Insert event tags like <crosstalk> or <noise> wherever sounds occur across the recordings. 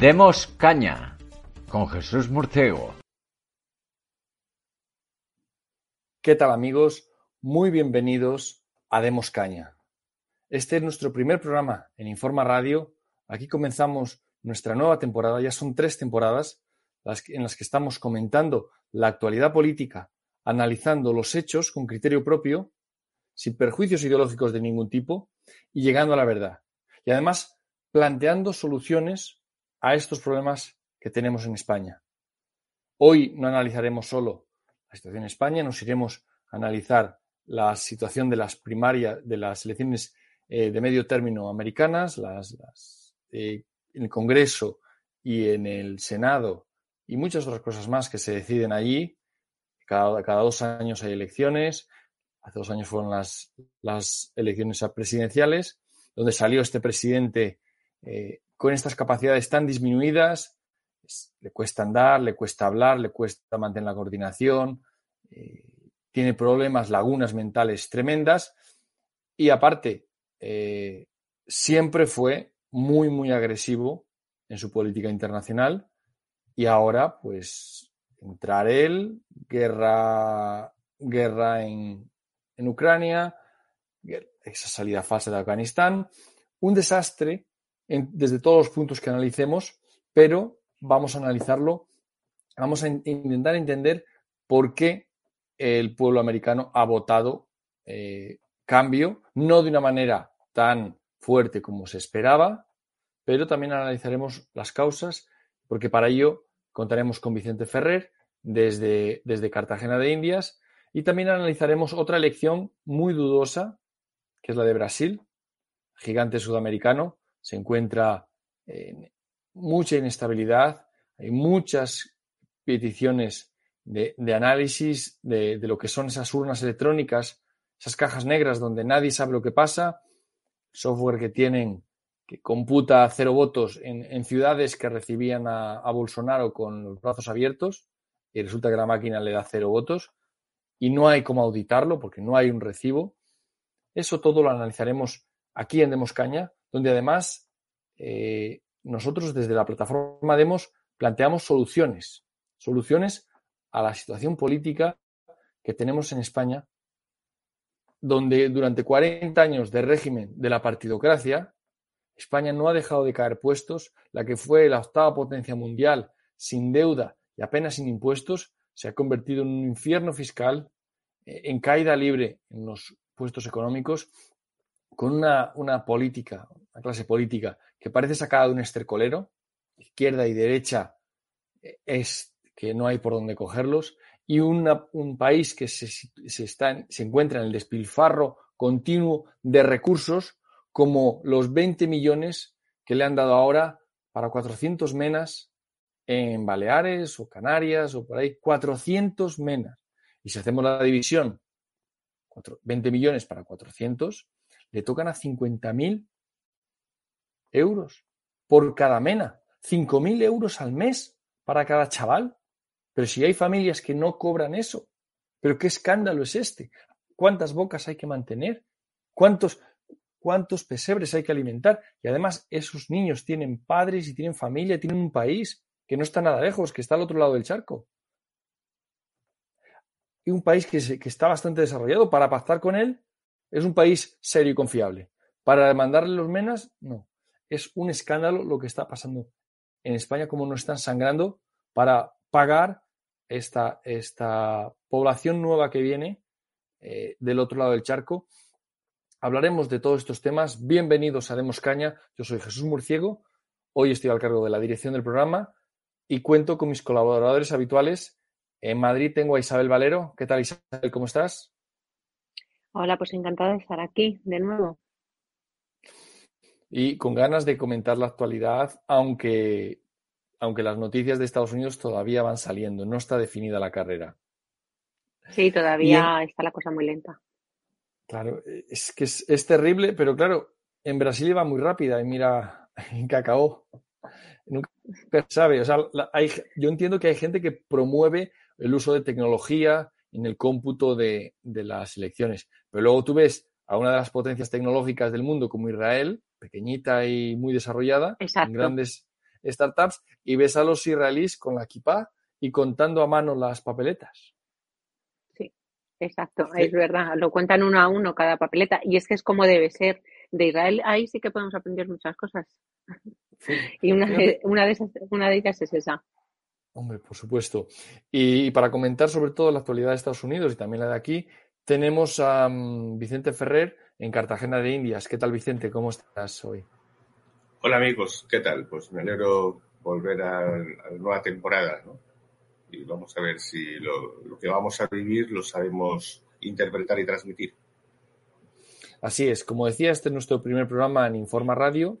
Demos caña con Jesús Murciego. ¿Qué tal amigos? Muy bienvenidos a Demos caña. Este es nuestro primer programa en Informa Radio. Aquí comenzamos nuestra nueva temporada. Ya son tres temporadas en las que estamos comentando la actualidad política, analizando los hechos con criterio propio, sin perjuicios ideológicos de ningún tipo y llegando a la verdad. Y además planteando soluciones a estos problemas que tenemos en España. Hoy no analizaremos solo la situación en España, nos iremos a analizar la situación de las primarias, de las elecciones eh, de medio término americanas, las, eh, en el Congreso y en el Senado y muchas otras cosas más que se deciden allí. Cada, dos años hay elecciones. Hace dos años fueron las, las elecciones presidenciales, donde salió este presidente eh, con estas capacidades tan disminuidas, le cuesta andar, le cuesta hablar, le cuesta mantener la coordinación, eh, tiene problemas, lagunas mentales tremendas. Y aparte, eh, siempre fue muy, muy agresivo en su política internacional. Y ahora, pues, entrar él, guerra, guerra en, en Ucrania, esa salida falsa de Afganistán, un desastre desde todos los puntos que analicemos, pero vamos a analizarlo, vamos a intentar entender por qué el pueblo americano ha votado eh, cambio, no de una manera tan fuerte como se esperaba, pero también analizaremos las causas, porque para ello contaremos con Vicente Ferrer desde, desde Cartagena de Indias y también analizaremos otra elección muy dudosa, que es la de Brasil, gigante sudamericano, se encuentra en mucha inestabilidad, hay muchas peticiones de, análisis de, lo que son esas urnas electrónicas, esas cajas negras donde nadie sabe lo que pasa, software que tienen que computa cero votos en, ciudades que recibían a, a, Bolsonaro con los brazos abiertos y resulta que la máquina le da cero votos y no hay cómo auditarlo porque no hay un recibo. Eso todo lo analizaremos aquí en Demoscaña donde además eh, nosotros desde la plataforma Demos planteamos soluciones, soluciones a la situación política que tenemos en España, donde durante 40 años de régimen de la partidocracia, España no ha dejado de caer puestos, la que fue la octava potencia mundial sin deuda y apenas sin impuestos, se ha convertido en un infierno fiscal, eh, en caída libre en los puestos económicos con una, política, una clase política que parece sacada de un estercolero, izquierda y derecha eh, es que no hay por dónde cogerlos, y un país que se, está, se encuentra en el despilfarro continuo de recursos como los 20 millones que le han dado ahora para 400 menas en Baleares o Canarias o por ahí, 400 menas. Y si hacemos la división, 20 millones para 400, le tocan a 50.000 euros por cada mena, 5.000 euros al mes para cada chaval. Pero si hay familias que no cobran eso, ¿pero qué escándalo es este? ¿Cuántas bocas hay que mantener? ¿Cuántos, cuántos pesebres hay que alimentar? Y además esos niños tienen padres y tienen familia, tienen un país que no está nada lejos, que está al otro lado del charco. Y un país que, que está bastante desarrollado para pactar con él es un país serio y confiable. Para demandarle los menas, no. Es un escándalo lo que está pasando en España, como nos están sangrando para pagar esta, esta población nueva que viene eh, del otro lado del charco. Hablaremos de todos estos temas. Bienvenidos a Demos Caña. Yo soy Jesús Murciego. Hoy estoy al cargo de la dirección del programa y cuento con mis colaboradores habituales. En Madrid tengo a Isabel Valero. ¿Qué tal, Isabel? ¿Cómo estás? Hola, pues encantada de estar aquí de nuevo. Y con ganas de comentar la actualidad, aunque, aunque las noticias de Estados Unidos todavía van saliendo, no está definida la carrera. Sí, todavía está la cosa muy lenta. Claro, es que es, terrible, pero claro, en Brasil iba muy rápida y mira, <laughs> en cacao. Nunca sabe, o sea, hay, yo entiendo que hay gente que promueve el uso de tecnología, en el cómputo de, las elecciones. Pero luego tú ves a una de las potencias tecnológicas del mundo como Israel, pequeñita y muy desarrollada, en grandes, startups y ves a los israelíes con la equipa y contando a mano las papeletas. Sí, exacto, es verdad, lo cuentan uno a uno cada papeleta y es que es como debe ser. De Israel ahí sí que podemos aprender muchas cosas. <laughs> y una, una, de esas, una de ellas es esa. Hombre, por supuesto. Y, para comentar sobre todo la actualidad de Estados Unidos y también la de aquí, tenemos a mm, Vicente Ferrer en Cartagena de Indias. ¿Qué tal, Vicente? ¿Cómo estás hoy? Hola, amigos. ¿Qué tal? Pues me alegro volver a, la nueva temporada, ¿no? Y vamos a ver si lo, que vamos a vivir lo sabemos interpretar y transmitir. Así es. Como decía, este es nuestro primer programa en Informa Radio.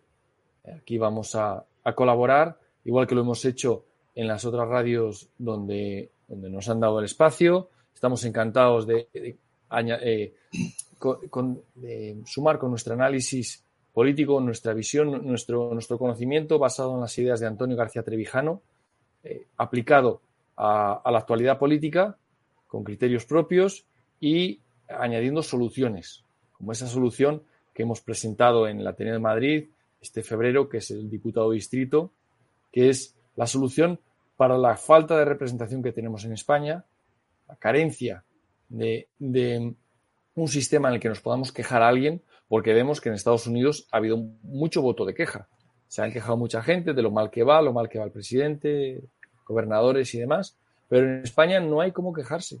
Aquí vamos a, a colaborar, igual que lo hemos hecho en las otras radios donde, donde nos han dado el espacio. Estamos encantados de, eh, sumar con nuestro análisis político, nuestra visión, nuestro, nuestro conocimiento basado en las ideas de Antonio García Trevijano, eh, aplicado a, a la actualidad política con criterios propios y añadiendo soluciones, como esa solución que hemos presentado en la Ateneo de Madrid este febrero, que es el diputado distrito, que es la solución para la falta de representación que tenemos en España, la carencia de, un sistema en el que nos podamos quejar a alguien, porque vemos que en Estados Unidos ha habido mucho voto de queja. Se han quejado mucha gente de lo mal que va, lo mal que va el presidente, gobernadores y demás, pero en España no hay cómo quejarse.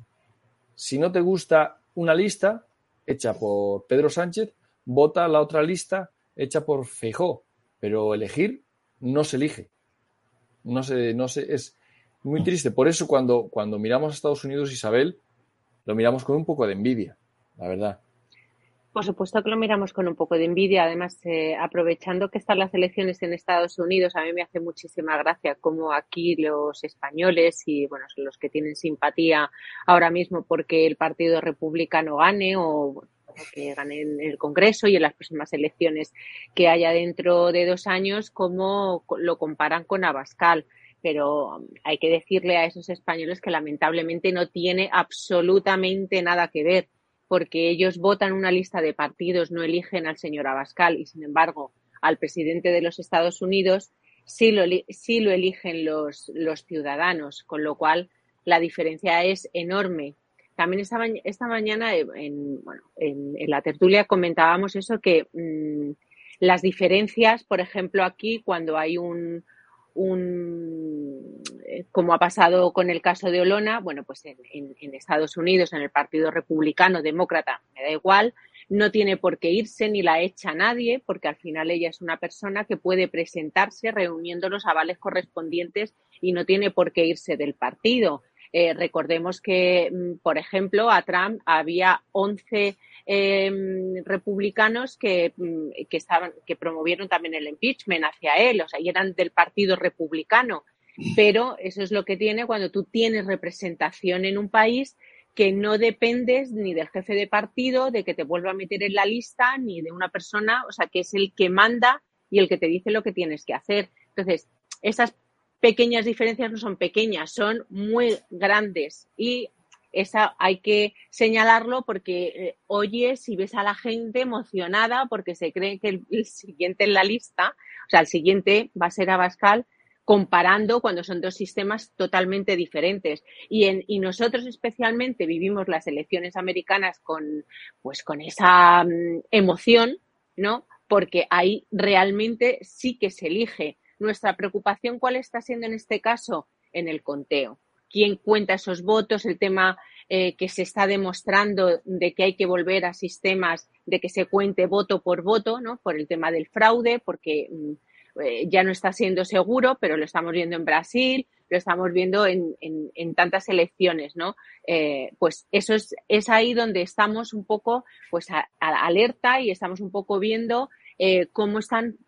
Si no te gusta una lista hecha por Pedro Sánchez, vota la otra lista hecha por Feijó, pero elegir no se elige. No sé, no sé, es muy triste. Por eso cuando, cuando miramos a Estados Unidos, Isabel, lo miramos con un poco de envidia, la verdad. Por supuesto que lo miramos con un poco de envidia. Además, eh, aprovechando que están las elecciones en Estados Unidos, a mí me hace muchísima gracia cómo aquí los españoles y bueno, son los que tienen simpatía ahora mismo porque el Partido Republicano gane o que gane en el Congreso y en las próximas elecciones que haya dentro de dos años, cómo lo comparan con Abascal. Pero hay que decirle a esos españoles que lamentablemente no tiene absolutamente nada que ver, porque ellos votan una lista de partidos, no eligen al señor Abascal y, sin embargo, al presidente de los Estados Unidos sí lo, sí lo eligen los, los ciudadanos, con lo cual la diferencia es enorme. También esta, esta mañana eh, en, bueno, en, la tertulia comentábamos eso, que mm, las diferencias, por ejemplo, aquí cuando hay un, un, eh, como ha pasado con el caso de Olona, bueno, pues en, en, Estados Unidos, en el Partido Republicano, Demócrata, me da igual, no tiene por qué irse ni la echa nadie, porque al final ella es una persona que puede presentarse reuniendo los avales correspondientes y no tiene por qué irse del partido. Eh, recordemos que, mm, por ejemplo, a Trump había 11 em, republicanos que, mm, que, estaban, que promovieron también el impeachment hacia él, o sea, y eran del Partido Republicano. Pero eso es lo que tiene cuando tú tienes representación en un país que no dependes ni del jefe de partido, de que te vuelva a meter en la lista, ni de una persona, o sea, que es el que manda y el que te dice lo que tienes que hacer. Entonces, esas pequeñas diferencias no son pequeñas, son muy grandes y esa hay que señalarlo porque eh, oyes y ves a la gente emocionada porque se cree que el, siguiente en la lista, o sea, el siguiente va a ser Abascal comparando cuando son dos sistemas totalmente diferentes. Y, en, y nosotros especialmente vivimos las elecciones americanas con, pues, con esa mm, emoción, ¿no? Porque ahí realmente sí que se elige nuestra preocupación, ¿cuál está siendo en este caso? En el conteo. ¿Quién cuenta esos votos? El tema eh, que se está demostrando de que hay que volver a sistemas de que se cuente voto por voto, ¿no? Por el tema del fraude, porque mm, eh, ya no está siendo seguro, pero lo estamos viendo en Brasil, lo estamos viendo en, tantas elecciones, ¿no? Eh, pues eso es, es ahí donde estamos un poco, pues, alerta y estamos un poco viendo cómo están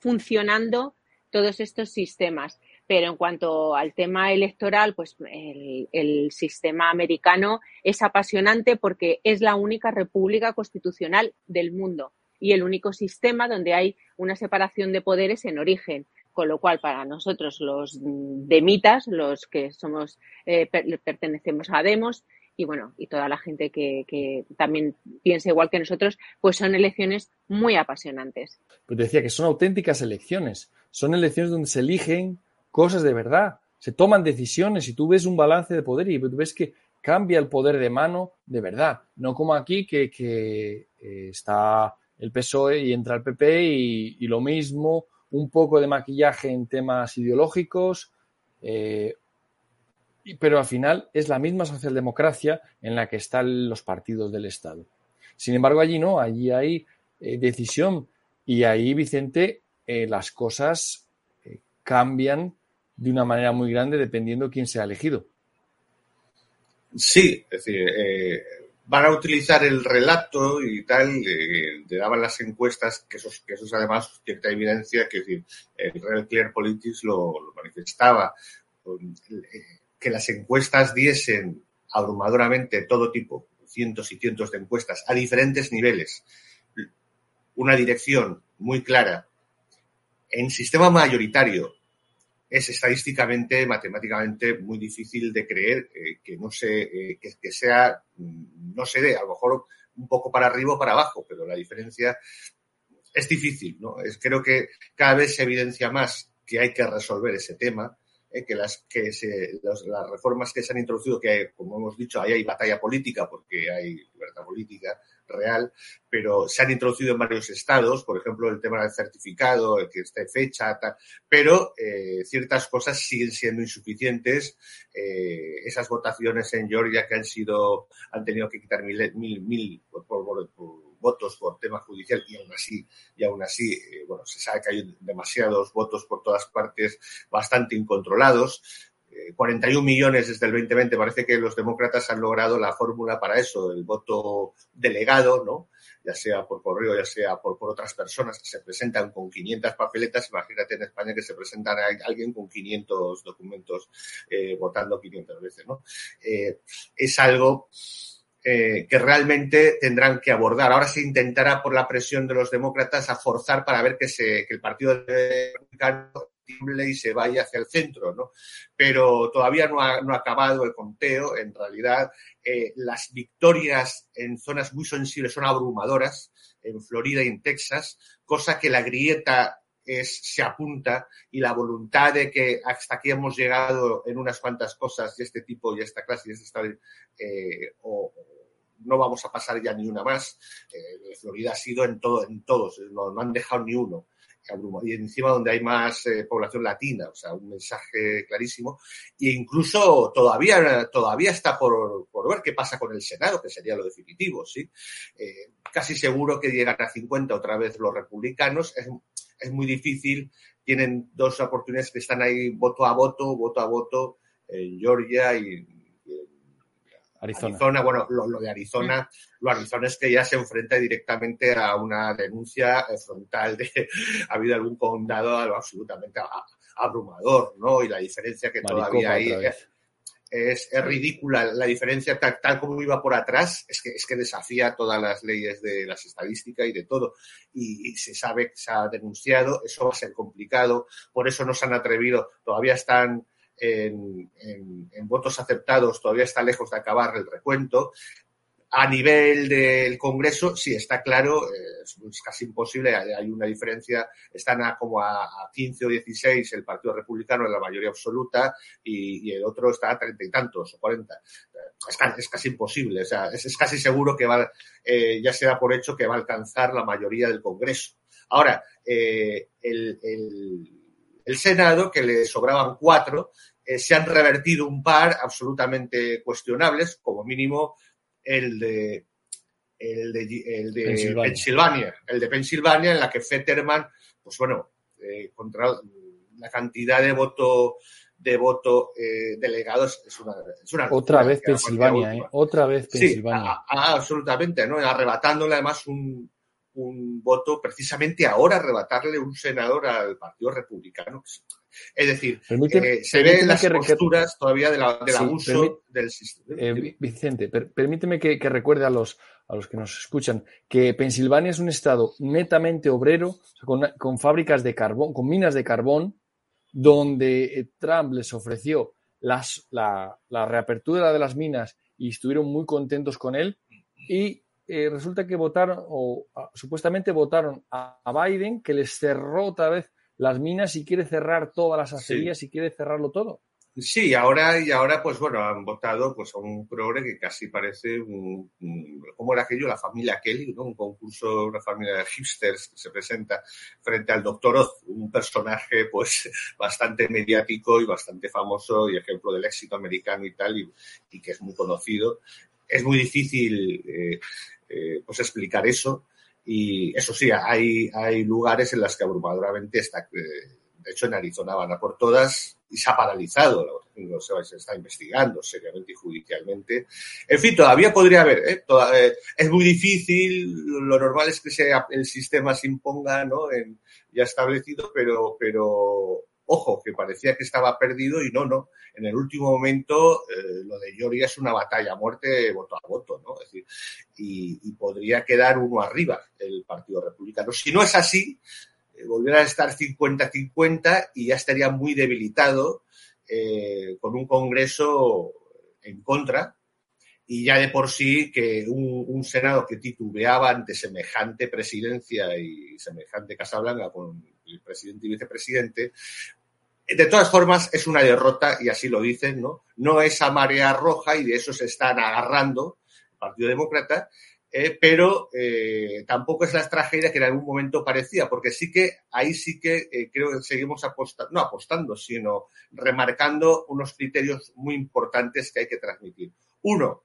funcionando todos estos sistemas. Pero en cuanto al tema electoral, pues el, sistema americano es apasionante porque es la única república constitucional del mundo y el único sistema donde hay una separación de poderes en origen. Con lo cual, para nosotros, los demitas, los que somos, eh, pertenecemos a Demos, y bueno, y toda la gente que, que, también piensa igual que nosotros, pues son elecciones muy apasionantes. Pues decía que son auténticas elecciones, son elecciones donde se eligen cosas de verdad, se toman decisiones y tú ves un balance de poder y ves que cambia el poder de mano de verdad, no como aquí que, que eh, está el PSOE y entra el PP y, y, lo mismo, un poco de maquillaje en temas ideológicos, eh, pero al final es la misma socialdemocracia en la que están los partidos del Estado. Sin embargo, allí no, allí hay eh, decisión y ahí, Vicente, las cosas cambian de una manera muy grande dependiendo quién sea elegido. Sí, es decir, eh, van a utilizar el relato y tal, eh, te daban las encuestas, que eso, que eso es además cierta evidencia, que es decir, el Real Clear Politics lo, lo manifestaba, que las encuestas diesen abrumadoramente todo tipo, cientos y cientos de encuestas, a diferentes niveles, una dirección muy clara. En sistema mayoritario es estadísticamente, matemáticamente muy difícil de creer eh, que no se, eh, que, sea, no se dé, a lo mejor un poco para arriba o para abajo, pero la diferencia es difícil, ¿no? Es, creo que cada vez se evidencia más que hay que resolver ese tema, eh, que, las, que se, las reformas que se han introducido, que como hemos dicho, ahí hay batalla política porque hay libertad política, real, pero se han introducido en varios estados, por ejemplo, el tema del certificado, el que esté fecha, pero eh, ciertas cosas siguen siendo insuficientes. Eh, esas votaciones en Georgia que han sido, han tenido que quitar mil, mil, mil votos por tema judicial y aún así, y aún así, eh, bueno, se sabe que hay demasiados votos por todas partes bastante incontrolados. 41 millones desde el 2020. Parece que los demócratas han logrado la fórmula para eso, el voto delegado, ¿no? Ya sea por correo, ya sea por, por otras personas que se presentan con 500 papeletas. Imagínate en España que se presentan a alguien con 500 documentos eh, votando 500 veces, ¿no? Eh, es algo eh, que realmente tendrán que abordar. Ahora se intentará por la presión de los demócratas a forzar para ver que, se, que el Partido Republicano y se vaya hacia el centro, ¿no? Pero todavía no ha, no ha acabado el conteo. En realidad, eh, las victorias en zonas muy sensibles son abrumadoras, en Florida y en Texas, cosa que la grieta es, se apunta y la voluntad de que hasta aquí hemos llegado en unas cuantas cosas de este tipo y esta clase y estado, eh, o, no vamos a pasar ya ni una más. Eh, Florida ha sido en todo, en todos, no, no han dejado ni uno y encima donde hay más eh, población latina, o sea, un mensaje clarísimo. E incluso todavía, todavía está por, por ver qué pasa con el Senado, que sería lo definitivo, ¿sí? Eh, casi seguro que llegan a 50 otra vez los republicanos. Es, es muy difícil. Tienen dos oportunidades que están ahí voto a voto, voto a voto, en Georgia y Arizona. Arizona. bueno, lo, lo, de Arizona, lo Arizona es que ya se enfrenta directamente a una denuncia frontal de <laughs> ha habido algún condado absolutamente abrumador, ¿no? Y la diferencia que Maricopa todavía hay es, es, es, ridícula. La diferencia tal, tal, como iba por atrás es que, es que desafía todas las leyes de las estadísticas y de todo. Y, y se sabe que se ha denunciado, eso va a ser complicado, por eso no se han atrevido, todavía están en, votos aceptados todavía está lejos de acabar el recuento. A nivel del Congreso, sí, está claro, eh, es casi imposible, hay, una diferencia, están a como a, a, 15 o 16 el Partido Republicano en la mayoría absoluta y, el otro está a treinta y tantos o 40. Es, es, casi imposible, o sea, es, casi seguro que va, eh, ya se da por hecho que va a alcanzar la mayoría del Congreso. Ahora, eh, el el Senado, que le sobraban cuatro, eh, se han revertido un par absolutamente cuestionables, como mínimo el de el de, el de Pensilvania. Pensilvania. el de Pensilvania, en la que Fetterman, pues bueno, eh, contra la cantidad de voto de voto eh, delegados es una, es una otra vez Pensilvania, ¿eh? otra vez Pensilvania. Sí, a, a, absolutamente, ¿no? Arrebatándole además un, un voto precisamente ahora arrebatarle un senador al Partido Republicano. Es decir, permíteme, eh, se ven las que posturas todavía de la, del sí, abuso del sistema. Eh, Vicente, per, permíteme que, que, recuerde a los, a los que nos escuchan que Pensilvania es un estado netamente obrero, o sea, con, con, fábricas de carbón, con minas de carbón, donde eh, Trump les ofreció las, la, la reapertura de las minas y estuvieron muy contentos con él. Y eh, resulta que votaron, o a, supuestamente votaron a, a, Biden, que les cerró otra vez las minas y quiere cerrar todas las acerías y quiere cerrarlo todo. Sí, ahora y ahora, pues bueno, han votado pues a un progre que casi parece un, ¿cómo era aquello? La familia Kelly, ¿no? Un concurso, una familia de hipsters que se presenta frente al doctor Oz, un personaje pues <laughs> bastante mediático y bastante famoso y ejemplo del éxito americano y tal, y, que es muy conocido. Es muy difícil eh, eh, pues explicar eso. Y eso sí, hay, hay lugares en los que abrumadoramente está, eh, de hecho en Arizona van a por todas, y se ha paralizado, no se está investigando seriamente y judicialmente. En fin, todavía podría haber, ¿eh? es muy difícil, lo normal es que sea, el sistema se imponga ¿no? ya establecido, pero, pero ojo, que parecía que estaba perdido y no, no. En el último momento, eh, lo de Georgia es una batalla a muerte voto a voto, ¿no? Es decir, y, podría quedar uno arriba el Partido Republicano. Si no es así, eh, volviera a estar 50-50 y ya estaría muy debilitado eh, con un Congreso en contra y ya de por sí que un, Senado que titubeaba ante semejante presidencia y semejante Casa Blanca con el presidente y vicepresidente, de todas formas es una derrota y así lo dicen, ¿no? No es a marea roja y de eso se están agarrando el Partido Demócrata eh, pero eh, tampoco es la tragedia que en algún momento parecía, porque sí que ahí sí que eh, creo que seguimos apostando, no apostando, sino remarcando unos criterios muy importantes que hay que transmitir. Uno,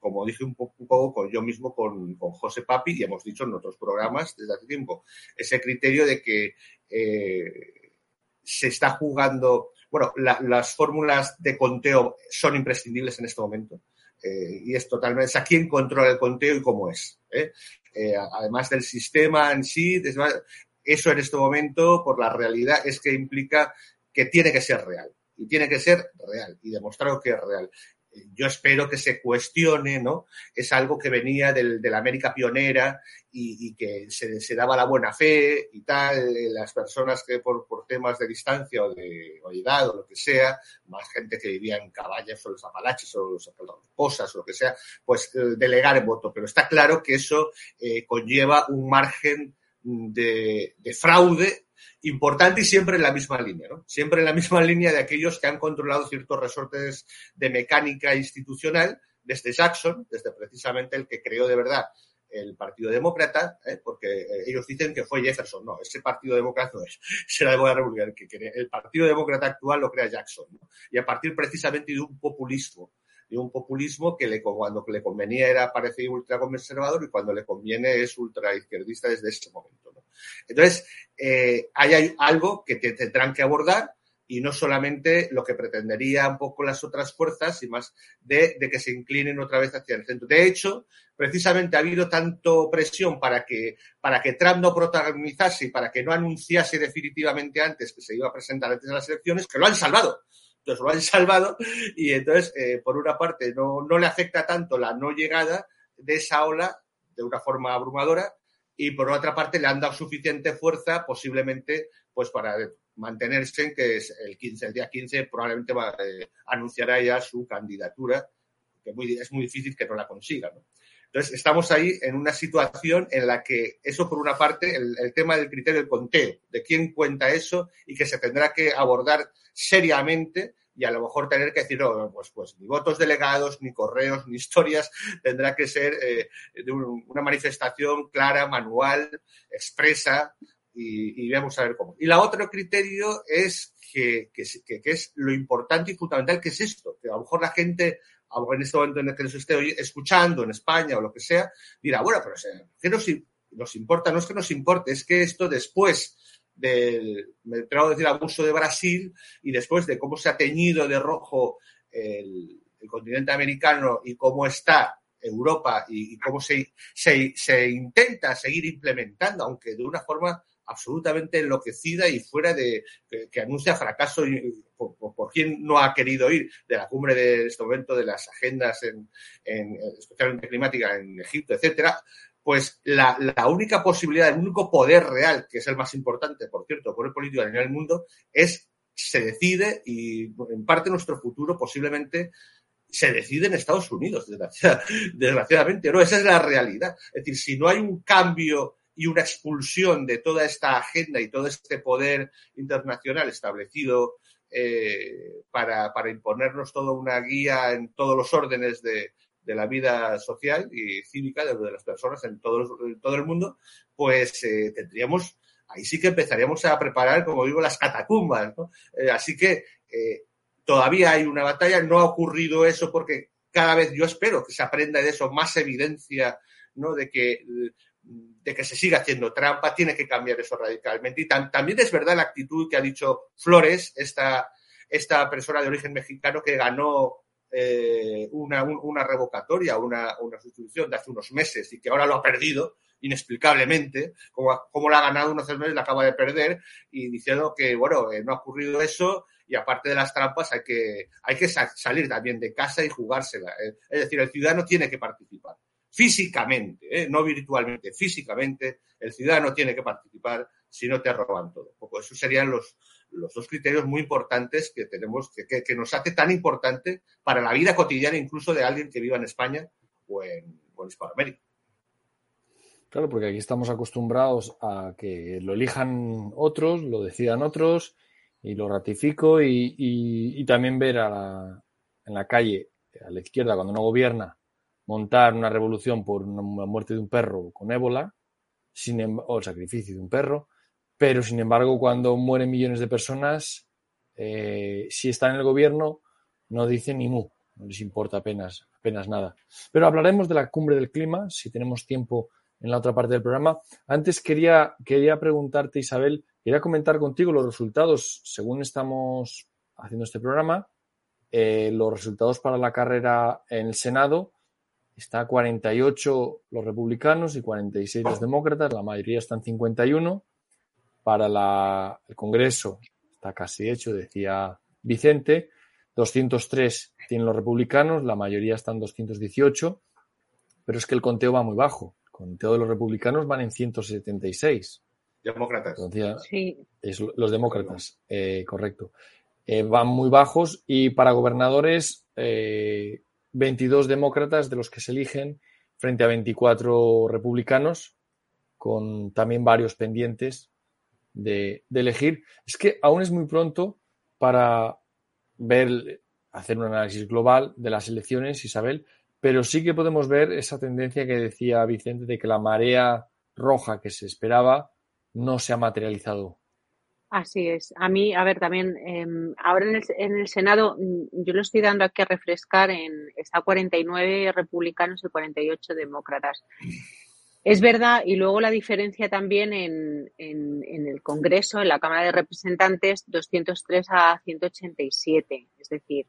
como dije un poco, con yo mismo con, con, José Papi y hemos dicho en otros programas desde hace tiempo, ese criterio de que se está jugando, bueno, las fórmulas de conteo son imprescindibles en este momento eh, y es totalmente, a quién controla el conteo y cómo es. ¿eh? Eh, además del sistema en sí, eso en este momento, por la realidad, es que implica que tiene que ser real. Y tiene que ser real y demostrado que es real yo espero que se cuestione, ¿no? Es algo que venía del, de la América pionera y, que se, daba la buena fe y tal, las personas que por, por temas de distancia o de, edad o lo que sea, más gente que vivía en caballas o los apalaches o los cosas o lo que sea, pues eh, delegar el voto. Pero está claro que eso eh, conlleva un margen de, de fraude importante y siempre en la misma línea, ¿no? Siempre en la misma línea de aquellos que han controlado ciertos resortes de mecánica institucional, desde Jackson, desde precisamente el que creó de verdad el Partido Demócrata, ¿eh? porque eh, ellos dicen que fue Jefferson, no, ese Partido Demócrata no es, <laughs> será de República, que el Partido Demócrata actual lo crea Jackson, ¿no? y a partir precisamente de un populismo de un populismo que le, cuando le convenía era parecido ultraconservador y cuando le conviene es ultraizquierdista desde ese momento. Entonces, eh, hay algo que tendrán que abordar y no solamente lo que pretendería un poco las otras fuerzas, y más de, de, que se inclinen otra vez hacia el centro. De hecho, precisamente ha habido tanto presión para que, para que Trump no protagonizase y para que no anunciase definitivamente antes que se iba a presentar antes de las elecciones, que lo han salvado entonces lo han <laughs> salvado y entonces, eh, por una parte, no, no le afecta tanto la no llegada de esa ola de una forma abrumadora y por otra parte le han dado suficiente fuerza posiblemente pues para mantenerse en que es el 15, el día 15 probablemente va, eh, anunciará ya su candidatura, que es muy difícil que no la consiga. ¿no? Entonces, estamos ahí en una situación en la que eso, por una parte, el, tema del criterio del conteo, de quién cuenta eso y que se tendrá que abordar seriamente y a lo mejor tener que decir, no, pues, pues ni votos delegados, ni correos, ni historias, <laughs> tendrá que ser eh, de un, una manifestación clara, manual, expresa, y, y, vamos a ver cómo. Y la otro criterio es que, que, que, es lo importante y fundamental, que es esto, que a lo mejor la gente en este momento en el que nos esté escuchando en España o lo que sea, dirá, bueno, pero ¿qué nos, nos importa? No es que nos importe, es que esto después del, me atrevo a decir, abuso de Brasil y después de cómo se ha teñido de rojo el, continente americano y cómo está Europa y, cómo se, se, intenta seguir implementando, aunque de una forma absolutamente enloquecida y fuera de que, que anuncia fracaso por, por, por, quién no ha querido ir de la cumbre de este momento de las agendas en, en especialmente climática en Egipto, etcétera, pues la, única posibilidad, el único poder real, que es el más importante, por cierto, poder político nivel del mundo, es se decide y en parte nuestro futuro posiblemente se decide en Estados Unidos, <laughs> desgraciadamente, ¿no? Esa es la realidad. Es decir, si no hay un cambio y una expulsión de toda esta agenda y todo este poder internacional establecido eh, para, imponernos toda una guía en todos los órdenes de, la vida social y cívica de, las personas en todo, el mundo, pues eh, tendríamos, ahí sí que empezaríamos a preparar, como digo, las catacumbas. Eh, así que todavía hay una batalla, no ha ocurrido eso porque cada vez yo espero que se aprenda de eso más evidencia. De que de que se siga haciendo trampa, tiene que cambiar eso radicalmente. Y tam también es verdad la actitud que ha dicho Flores, esta, esta persona de origen mexicano que ganó eh, una, un, una, revocatoria, una, una, sustitución de hace unos meses y que ahora lo ha perdido inexplicablemente, como, como la ha ganado unos meses, la acaba de perder, y diciendo que, bueno, eh, no ha ocurrido eso y aparte de las trampas hay que, hay que sa salir también de casa y jugársela. Eh. Es decir, el ciudadano tiene que participar físicamente, ¿eh? no virtualmente, físicamente, el ciudadano tiene que participar si no te roban todo. Poco esos serían los, los dos criterios muy importantes que tenemos, que, que, que, nos hace tan importante para la vida cotidiana incluso de alguien que viva en España o en, o en Hispanoamérica. Claro, porque aquí estamos acostumbrados a que lo elijan otros, lo decidan otros, y lo ratifico, y, y, y también ver a la, en la calle, a la izquierda, cuando no gobierna, montar una revolución por una muerte de un perro con ébola, sin, o el sacrificio de un perro, pero sin embargo cuando mueren millones de personas, eh, si están en el gobierno, no dicen ni mu, no les importa apenas, apenas nada. Pero hablaremos de la cumbre del clima, si tenemos tiempo en la otra parte del programa. Antes quería, quería preguntarte, Isabel, quería comentar contigo los resultados, según estamos haciendo este programa, eh, los resultados para la carrera en el Senado Está 48 los republicanos y 46 los demócratas, la mayoría están 51. Para la, el Congreso está casi hecho, decía Vicente. 203 tienen los republicanos, la mayoría están 218, pero es que el conteo va muy bajo. El conteo de los republicanos van en 176. Demócratas. Entonces, sí. es, los demócratas, eh, correcto. Eh, van muy bajos y para gobernadores eh, 22 demócratas de los que se eligen frente a 24 republicanos, con también varios pendientes de, elegir. Es que aún es muy pronto para ver, hacer un análisis global de las elecciones, Isabel, pero sí que podemos ver esa tendencia que decía Vicente de que la marea roja que se esperaba no se ha materializado Así es. A mí, a ver, también eh, ahora en el, en el, Senado, mm, yo lo estoy dando aquí a refrescar, en, está 49 republicanos y 48 demócratas. Es verdad, y luego la diferencia también en, en, el Congreso, en la Cámara de Representantes, 203 a 187. Es decir,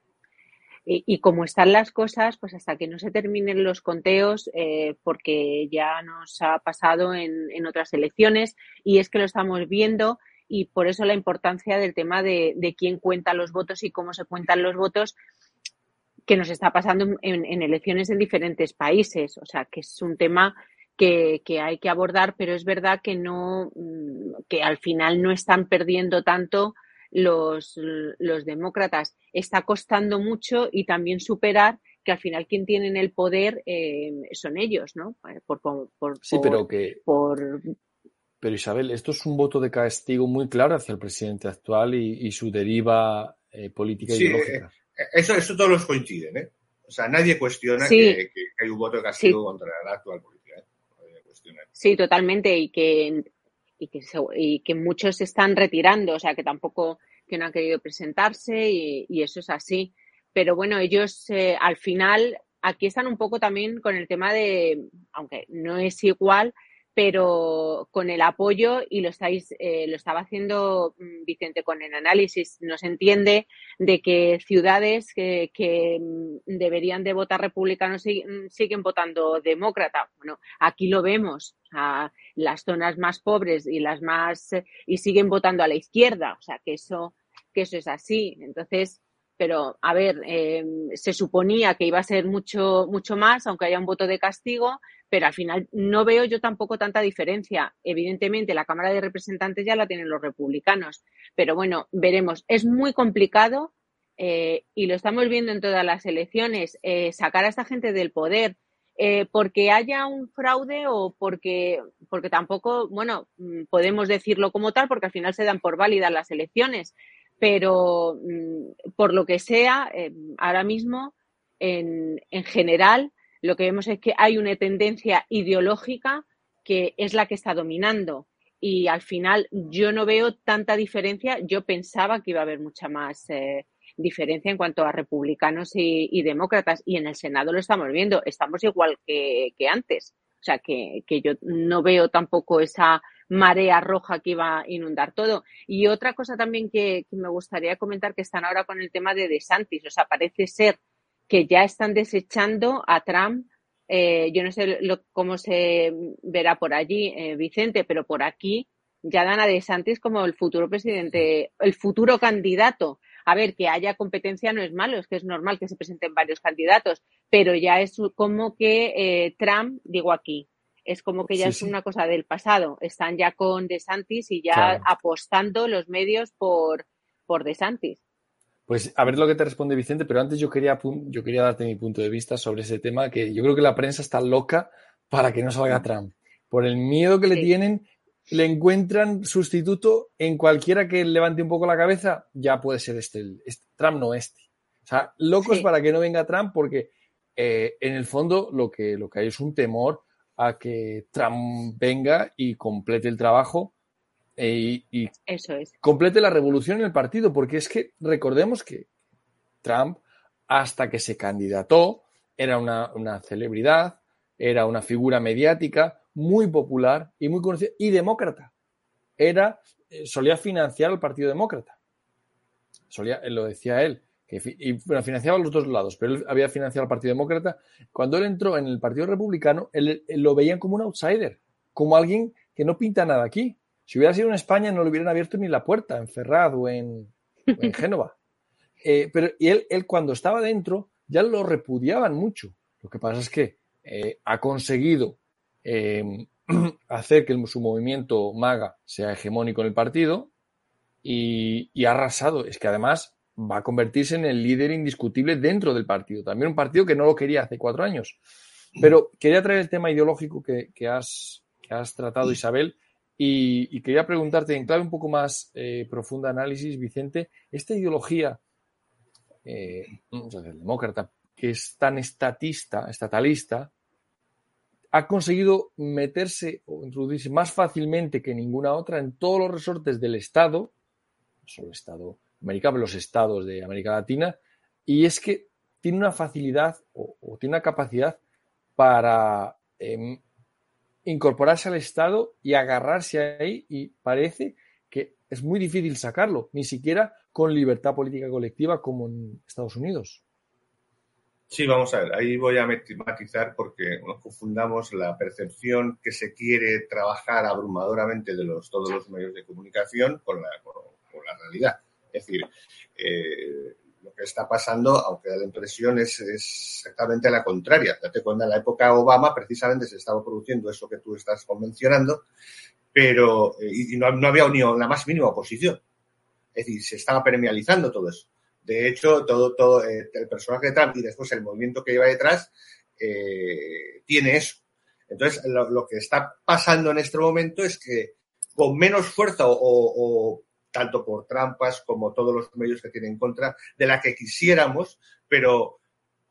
y, y como están las cosas, pues hasta que no se terminen los conteos, eh, porque ya nos ha pasado en, en otras elecciones, y es que lo estamos viendo y por eso la importancia del tema de, de quién cuenta los votos y cómo se cuentan los votos que nos está pasando en, en, elecciones en diferentes países. O sea, que es un tema que, que, hay que abordar, pero es verdad que no, mm, que al final no están perdiendo tanto los, los demócratas. Está costando mucho y también superar que al final quien tienen el poder eh, son ellos, ¿no? Por, por, por, sí, pero que, por, pero Isabel, esto es un voto de castigo muy claro hacia el presidente actual y, y su deriva eh, política sí, ideológica. Eh, eso, eso todos los coinciden, ¿eh? O sea, nadie cuestiona sí. que, hay un voto de castigo sí. contra la actual política. ¿eh? Sí, totalmente. Y que, y que, y que muchos se están retirando, o sea, que tampoco que no han querido presentarse y, y eso es así. Pero bueno, ellos eh, al final aquí están un poco también con el tema de, aunque no es igual, pero con el apoyo y lo estáis eh, lo estaba haciendo mm, Vicente con el análisis nos entiende de que ciudades que, mm, deberían de votar republicanos mm, siguen votando demócrata. Bueno aquí lo vemos a las zonas más pobres y las más y siguen votando a la izquierda o sea que eso que eso es así. Entonces pero a ver, eh, se suponía que iba a ser mucho, mucho más, aunque haya un voto de castigo, pero al final no veo yo tampoco tanta diferencia. Evidentemente, la Cámara de Representantes ya la tienen los republicanos, pero bueno, veremos. Es muy complicado eh, y lo estamos viendo en todas las elecciones, eh, sacar a esta gente del poder eh, porque haya un fraude o porque, porque tampoco, bueno, mm, podemos decirlo como tal, porque al final se dan por válidas las elecciones, pero mm, por lo que sea, ahora mismo, en, en general, lo que vemos es que hay una tendencia ideológica que es la que está dominando. Y al final yo no veo tanta diferencia. Yo pensaba que iba a haber mucha más eh, diferencia en cuanto a republicanos y, demócratas. Y en el Senado lo estamos viendo. Estamos igual que, antes. O sea, que, yo no veo tampoco esa marea roja que iba a inundar todo. Y otra cosa también que, que me gustaría comentar, que están ahora con el tema de DeSantis. O sea, parece ser que ya están desechando a Trump. Eh, yo no sé cómo se verá por allí, eh, Vicente, pero por aquí ya dan a DeSantis como el futuro presidente, el futuro candidato. A ver, que haya competencia no es malo, es que es normal que se presenten varios candidatos, pero ya es como que eh, Trump, digo aquí, es como que ya es una cosa del pasado. Están ya con DeSantis y ya apostando los medios por, por DeSantis. Pues a ver lo que te responde Vicente, pero antes yo quería, yo quería darte mi punto de vista sobre ese tema, que yo creo que la prensa está loca para que no salga Trump. Por el miedo que le tienen, le encuentran sustituto en cualquiera que levante un poco la cabeza, ya puede ser este, este Trump no este. O sea, locos para que no venga Trump porque eh, en el fondo lo que, lo que hay es un temor a que Trump venga y complete el trabajo e, y Eso es. complete la revolución en el partido, porque es que recordemos que Trump, hasta que se candidató, era una, celebridad, era una figura mediática muy popular y muy conocida y demócrata. Era, eh, solía financiar al Partido Demócrata. Solía, lo decía él, que y, bueno, financiaba los dos lados, pero él había financiado al Partido Demócrata. Cuando él entró en el Partido Republicano, él, lo veían como un outsider, como alguien que no pinta nada aquí. Si hubiera sido en España no le hubieran abierto ni la puerta, en Ferrad o en, <laughs> Génova. Eh, pero y él, él, cuando estaba dentro ya lo repudiaban mucho. Lo que pasa es que eh, ha conseguido em, <clears throat> hacer que su movimiento maga sea hegemónico en el partido y, y, ha arrasado. Es que además va a convertirse en el líder indiscutible dentro del partido. También un partido que no lo quería hace cuatro años. Pero quería traer el tema ideológico que, que, has, que has tratado, Isabel, y, quería preguntarte en clave un poco más eh, profunda análisis, Vicente, esta ideología eh, demócrata que es tan estatista, estatalista, ha conseguido meterse o introducirse más fácilmente que ninguna otra en todos los resortes del Estado, no solo el Estado americano, los estados de América Latina, y es que tiene una facilidad o, tiene una capacidad para em, incorporarse al Estado y agarrarse ahí y parece que es muy difícil sacarlo, ni siquiera con libertad política colectiva como en Estados Unidos. Sí, vamos a ver, ahí voy a matizar porque nos confundamos la percepción que se quiere trabajar abrumadoramente de los, todos los medios de comunicación con la, realidad. Es decir, eh, lo que está pasando, aunque la impresión es, exactamente la contraria. Date cuenta, en la época Obama precisamente se estaba produciendo eso que tú estás convencionando, pero eh, y no, había ni la más mínima oposición. Es decir, se estaba permealizando todo eso. De hecho, todo, todo eh, el personaje de Trump y después el movimiento que lleva detrás eh, tiene eso. Entonces, lo, que está pasando en este momento es que con menos fuerza o tanto por trampas como todos los medios que tienen en contra, de la que quisiéramos, pero,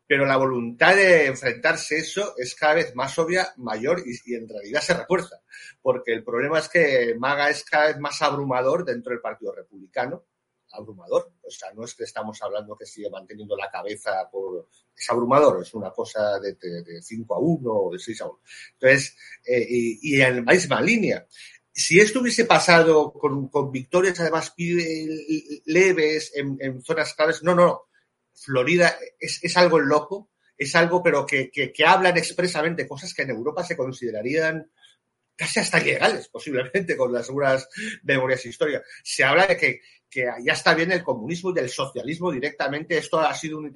pero la voluntad de enfrentarse eso es cada vez más obvia, mayor y, en realidad se refuerza, porque el problema es que Maga es cada vez más abrumador dentro del Partido Republicano, abrumador, o sea, no es que estamos hablando que sigue manteniendo la cabeza por... Es abrumador, es una cosa de, 5 a 1 o de 6 a 1. Entonces, eh, y, y, en la misma línea si esto hubiese pasado con, victorias además leves en, zonas claves, no, no, Florida es, algo loco, es algo pero que, hablan expresamente cosas que en Europa se considerarían casi hasta ilegales, posiblemente, con las seguras memorias históricas. Se habla de que, ya está bien el comunismo y del socialismo directamente, esto ha sido un...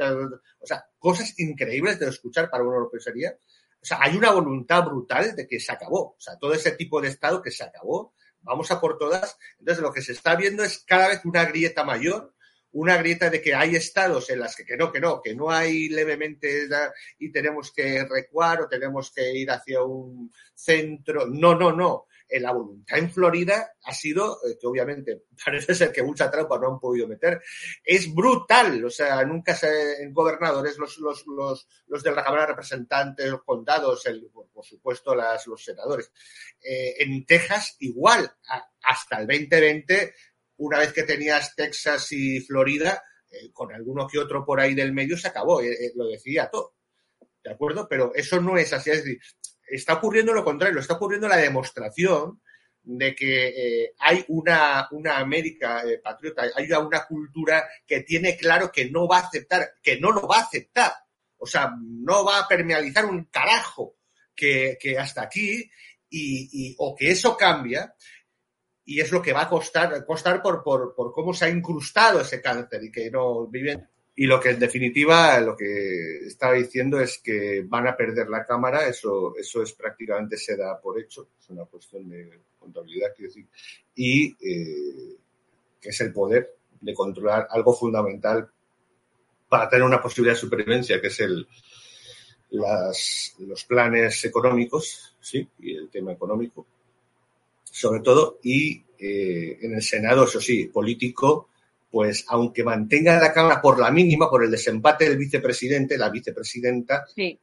O sea, cosas increíbles de escuchar para una europesería o sea, hay una voluntad brutal de que se acabó. O sea, todo ese tipo de Estado que se acabó. Vamos a por todas. Entonces, lo que se está viendo es cada vez una grieta mayor, una grieta de que hay estados en las que, que no, que no, que no hay levemente y tenemos que recuar o tenemos que ir hacia un centro. No, no, no la voluntad en Florida ha sido, eh, que obviamente <laughs> parece ser que mucha trampa no han podido meter, es brutal. O sea, nunca se, en gobernadores, los, los, los, los de la Cámara de Representantes, los condados, por supuesto los senadores. Eh, en Texas, igual, hasta el 2020, una vez que tenías Texas y Florida, eh, con alguno que otro por ahí del medio se acabó, lo decía todo. ¿De acuerdo? Pero eso no es así. Es decir, está ocurriendo lo contrario, está ocurriendo la demostración de que eh, hay una, una América eh, patriota, hay una cultura que tiene claro que no va a aceptar, que no lo va a aceptar. O sea, no va a permeabilizar un carajo que, hasta aquí y, o que eso cambia y es lo que va a costar, costar por, por, por cómo se ha incrustado ese cáncer y que no viven y lo que en definitiva, lo que estaba diciendo es que van a perder la Cámara, eso, eso es prácticamente se da por hecho, es una cuestión de contabilidad, quiero decir, y eh, que es el poder de controlar algo fundamental para tener una posibilidad de supervivencia, que es el, las, los planes económicos, sí, y el tema económico, sobre todo, y eh, en el Senado, eso sí, político, pues aunque mantenga la Cámara por la mínima, por el desempate del vicepresidente, la vicepresidenta, eh,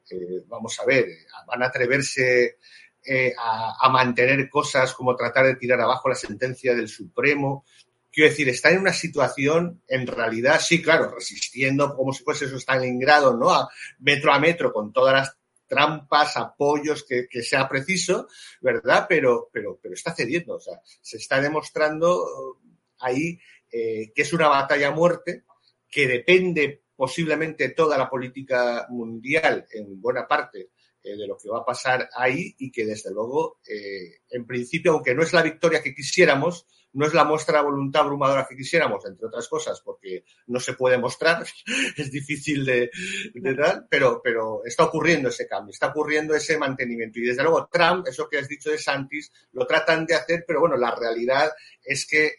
vamos a ver, van a atreverse eh, a, mantener cosas como tratar de tirar abajo la sentencia del Supremo. Quiero decir, está en una situación, en realidad, sí, claro, resistiendo como si fuese eso Stalingrado, ¿no? A, metro a metro, con todas las trampas, apoyos que, que, sea preciso, ¿verdad? Pero, pero, pero está cediendo, o sea, se está demostrando ahí eh, que es una batalla a muerte, que depende posiblemente toda la política mundial en buena parte eh, de lo que va a pasar ahí y que desde luego, eh, en principio, aunque no es la victoria que quisiéramos, no es la muestra de voluntad abrumadora que quisiéramos, entre otras cosas, porque no se puede mostrar, <laughs> es difícil de, de dar, pero, pero está ocurriendo ese cambio, está ocurriendo ese mantenimiento. Y desde luego Trump, eso que has dicho de Santis, lo tratan de hacer, pero bueno, la realidad es que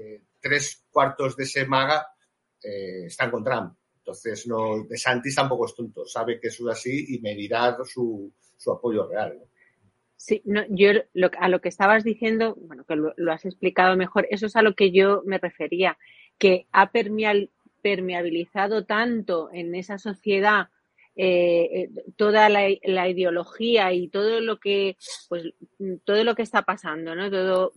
eh, tres cuartos de ese maga eh, están con Trump. Entonces, no, De Santis tampoco es tonto, sabe que eso es así y medirá su, su apoyo real. Sí, no, yo a lo que estabas diciendo, bueno, que lo, has explicado mejor, eso es a lo que yo me refería, que ha permeabilizado tanto en esa sociedad eh, toda la, la, ideología y todo lo que, pues, todo lo que está pasando, ¿no? Todo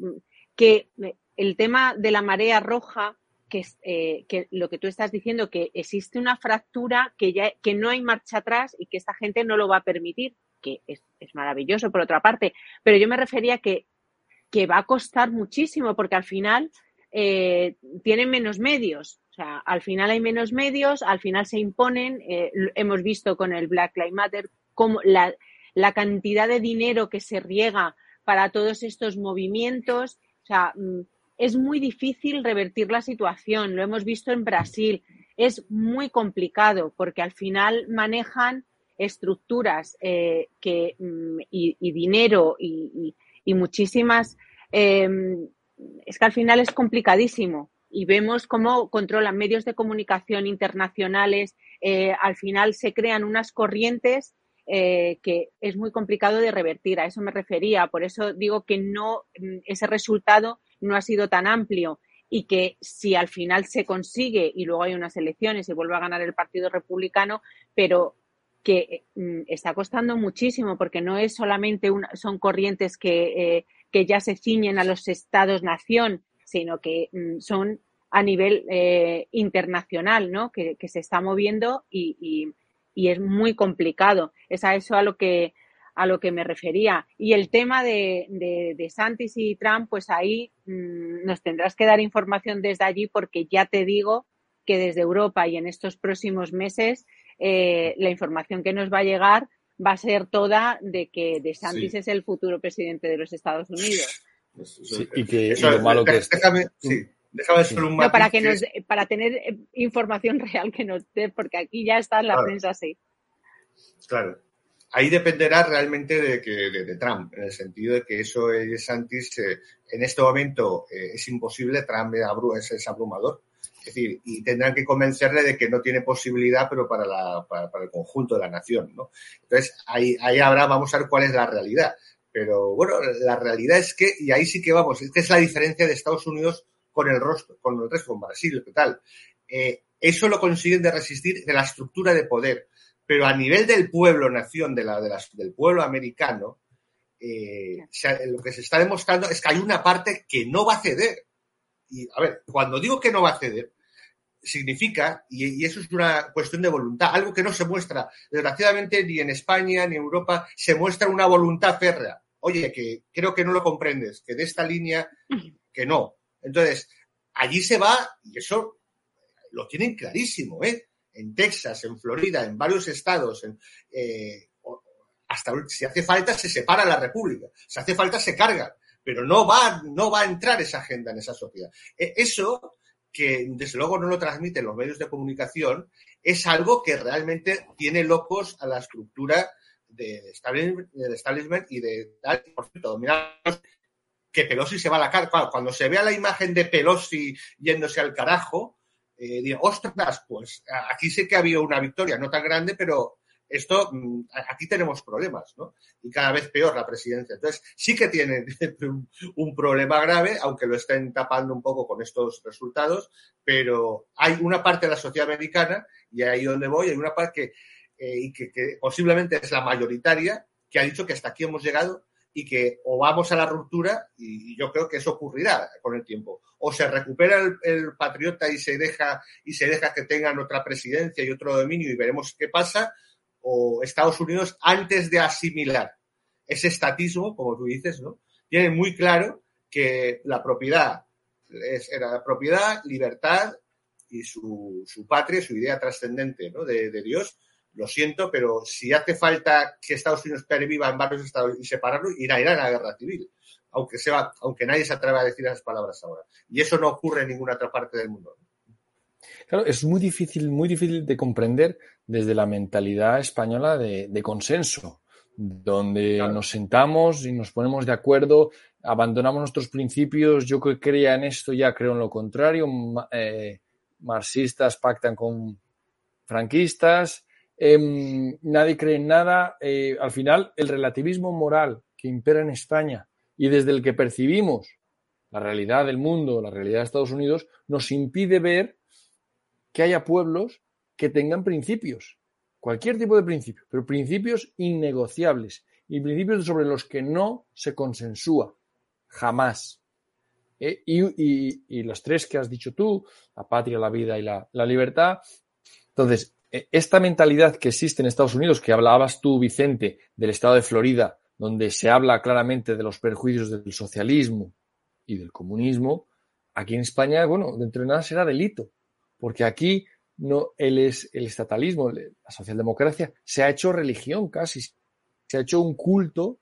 que el tema de la marea roja, que, eh, que lo que tú estás diciendo, que existe una fractura, que, ya, que no hay marcha atrás y que esta gente no lo va a permitir, que es, maravilloso por otra parte, pero yo me refería que, que va a costar muchísimo porque al final eh, tienen menos medios. O sea, al final hay menos medios, al final se imponen. Eh, hemos visto con el Black Lives Matter cómo la, la, cantidad de dinero que se riega para todos estos movimientos. O sea, mm, es muy difícil revertir la situación. Lo hemos visto en Brasil. Es muy complicado porque al final manejan estructuras eh, mm, y, dinero y, muchísimas. Em, es que al final es complicadísimo y vemos cómo controlan medios de comunicación internacionales. Eh, al final se crean unas corrientes eh, que es muy complicado de revertir. A eso me refería. Por eso digo que no mm, ese resultado no ha sido tan amplio y que si al final se consigue y luego hay unas elecciones y vuelve a ganar el Partido Republicano, pero que mm, está costando muchísimo porque no es solamente una, son corrientes que, eh, que ya se ciñen a los estados-nación, sino que mm, son a nivel eh, internacional, ¿no? Que, se está moviendo y, y, y, es muy complicado. Es a eso a lo que a lo que me refería. Y el tema de, de, Santis y Trump, pues ahí mm, nos tendrás que dar información desde allí porque ya te digo que desde Europa y en estos próximos meses eh, la información que nos va a llegar va a ser toda de que De Santis es el futuro presidente de los Estados Unidos. y que lo malo que es. Déjame, sí, déjame solo un para, que nos, para tener eh, información <laughs> real que nos dé, porque aquí ya está en la prensa así. Claro ahí dependerá realmente de, que, de, Trump, en el sentido de que eso es Santis, eh, en este momento eh, es imposible, Trump es, es abrumador Es decir, y tendrán que convencerle de que no tiene posibilidad, pero para, la, para, el conjunto de la nación, ¿no? Entonces, ahí, ahí habrá, vamos a ver cuál es la realidad. Pero bueno, la realidad es que, y ahí sí que vamos, es que es la diferencia de Estados Unidos con el rostro, con el resto, con Brasil, ¿qué tal? Eh, eso lo consiguen de resistir de la estructura de poder. Pero a nivel del pueblo, nación, de la, de las, del pueblo americano, eh, lo que se está demostrando es que hay una parte que no va a ceder. Y, a ver, cuando digo que no va a ceder, significa, y, eso es una cuestión de voluntad, algo que no se muestra, desgraciadamente, ni en España ni en Europa, se muestra una voluntad férrea. Oye, que creo que no lo comprendes, que de esta línea, <laughs> que no. Entonces, allí se va, y eso lo tienen clarísimo, ¿eh? En Texas, en Florida, en varios estados, en, eh, hasta si hace falta se separa la República, si hace falta se carga, pero no va, no va a entrar esa agenda en esa sociedad. E, eso, que desde luego no lo transmiten los medios de comunicación, es algo que realmente tiene locos a la estructura del establishment, y de por cierto, mira que Pelosi se va a la cárcel. Cuando se vea la imagen de Pelosi yéndose al carajo, eh, digo, ostras, pues aquí sé que había una victoria, no tan grande, pero esto, mm, aquí tenemos problemas, ¿no? Y cada vez peor la presidencia. Entonces, sí que tiene <laughs> un, problema grave, aunque lo estén tapando un poco con estos resultados, pero hay una parte de la sociedad americana, y ahí donde voy, hay una parte eh, que, posiblemente es la mayoritaria, que ha dicho que hasta aquí hemos llegado y que o vamos a la ruptura, y, yo creo que eso ocurrirá con el tiempo, o se recupera el, patriota y se deja y se deja que tengan otra presidencia y otro dominio y veremos qué pasa, o Estados Unidos antes de asimilar ese estatismo, como tú dices, ¿no? Tiene muy claro que la propiedad era la propiedad, libertad y su, su patria, su idea trascendente ¿no? de, de, Dios. Lo siento, pero si hace falta que Estados Unidos perviva en varios estados y separarlo, irá, irá a la guerra civil. Aunque, sea, aunque nadie se atreva a decir esas palabras ahora. Y eso no ocurre en ninguna otra parte del mundo. Claro, es muy difícil, muy difícil de comprender desde la mentalidad española de, consenso, donde nos sentamos y nos ponemos de acuerdo, abandonamos nuestros principios, yo que creía en esto ya creo en lo contrario, eh, marxistas pactan con franquistas, em, nadie cree en nada, eh, al final el relativismo moral que impera en España y desde el que percibimos la realidad del mundo, la realidad de Estados Unidos, nos impide ver que haya pueblos que tengan principios, cualquier tipo de principio, pero principios innegociables y principios sobre los que no se consensúa, jamás. Eh, y, los tres que has dicho tú, la patria, la vida y la, libertad. Entonces, esta mentalidad que existe en Estados Unidos, que hablabas tú, Vicente, del estado de Florida, donde se habla claramente de los perjuicios del socialismo y del comunismo, aquí en España, bueno, dentro de nada será delito, porque aquí no, el, es, el estatalismo, la socialdemocracia, se ha hecho religión casi, se ha hecho un culto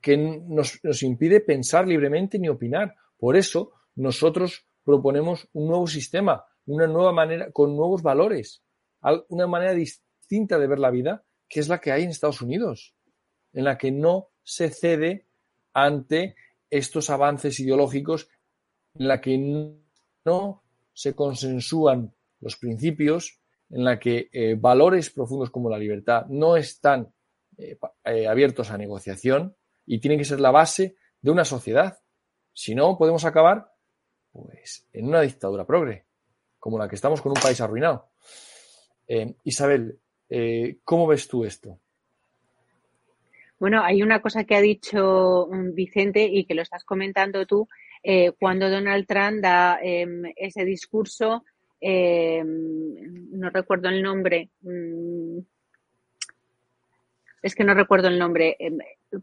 que nos, nos impide pensar libremente ni opinar. Por eso nosotros proponemos un nuevo sistema, una nueva manera, con nuevos valores, una manera distinta de ver la vida, que es la que hay en Estados Unidos, en la que no se cede ante estos avances ideológicos, en la que no se consensúan los principios en la que eh, valores profundos como la libertad no están eh, eh, abiertos a negociación y tienen que ser la base de una sociedad. Si no, podemos acabar pues, en una dictadura progre, como la que estamos con un país arruinado. Isabel, ¿cómo ves tú esto? Bueno, hay una cosa que ha dicho mm, Vicente y que lo estás comentando tú, cuando Donald Trump da em, ese discurso eh, no recuerdo el nombre, mm, es que no recuerdo el nombre, eh,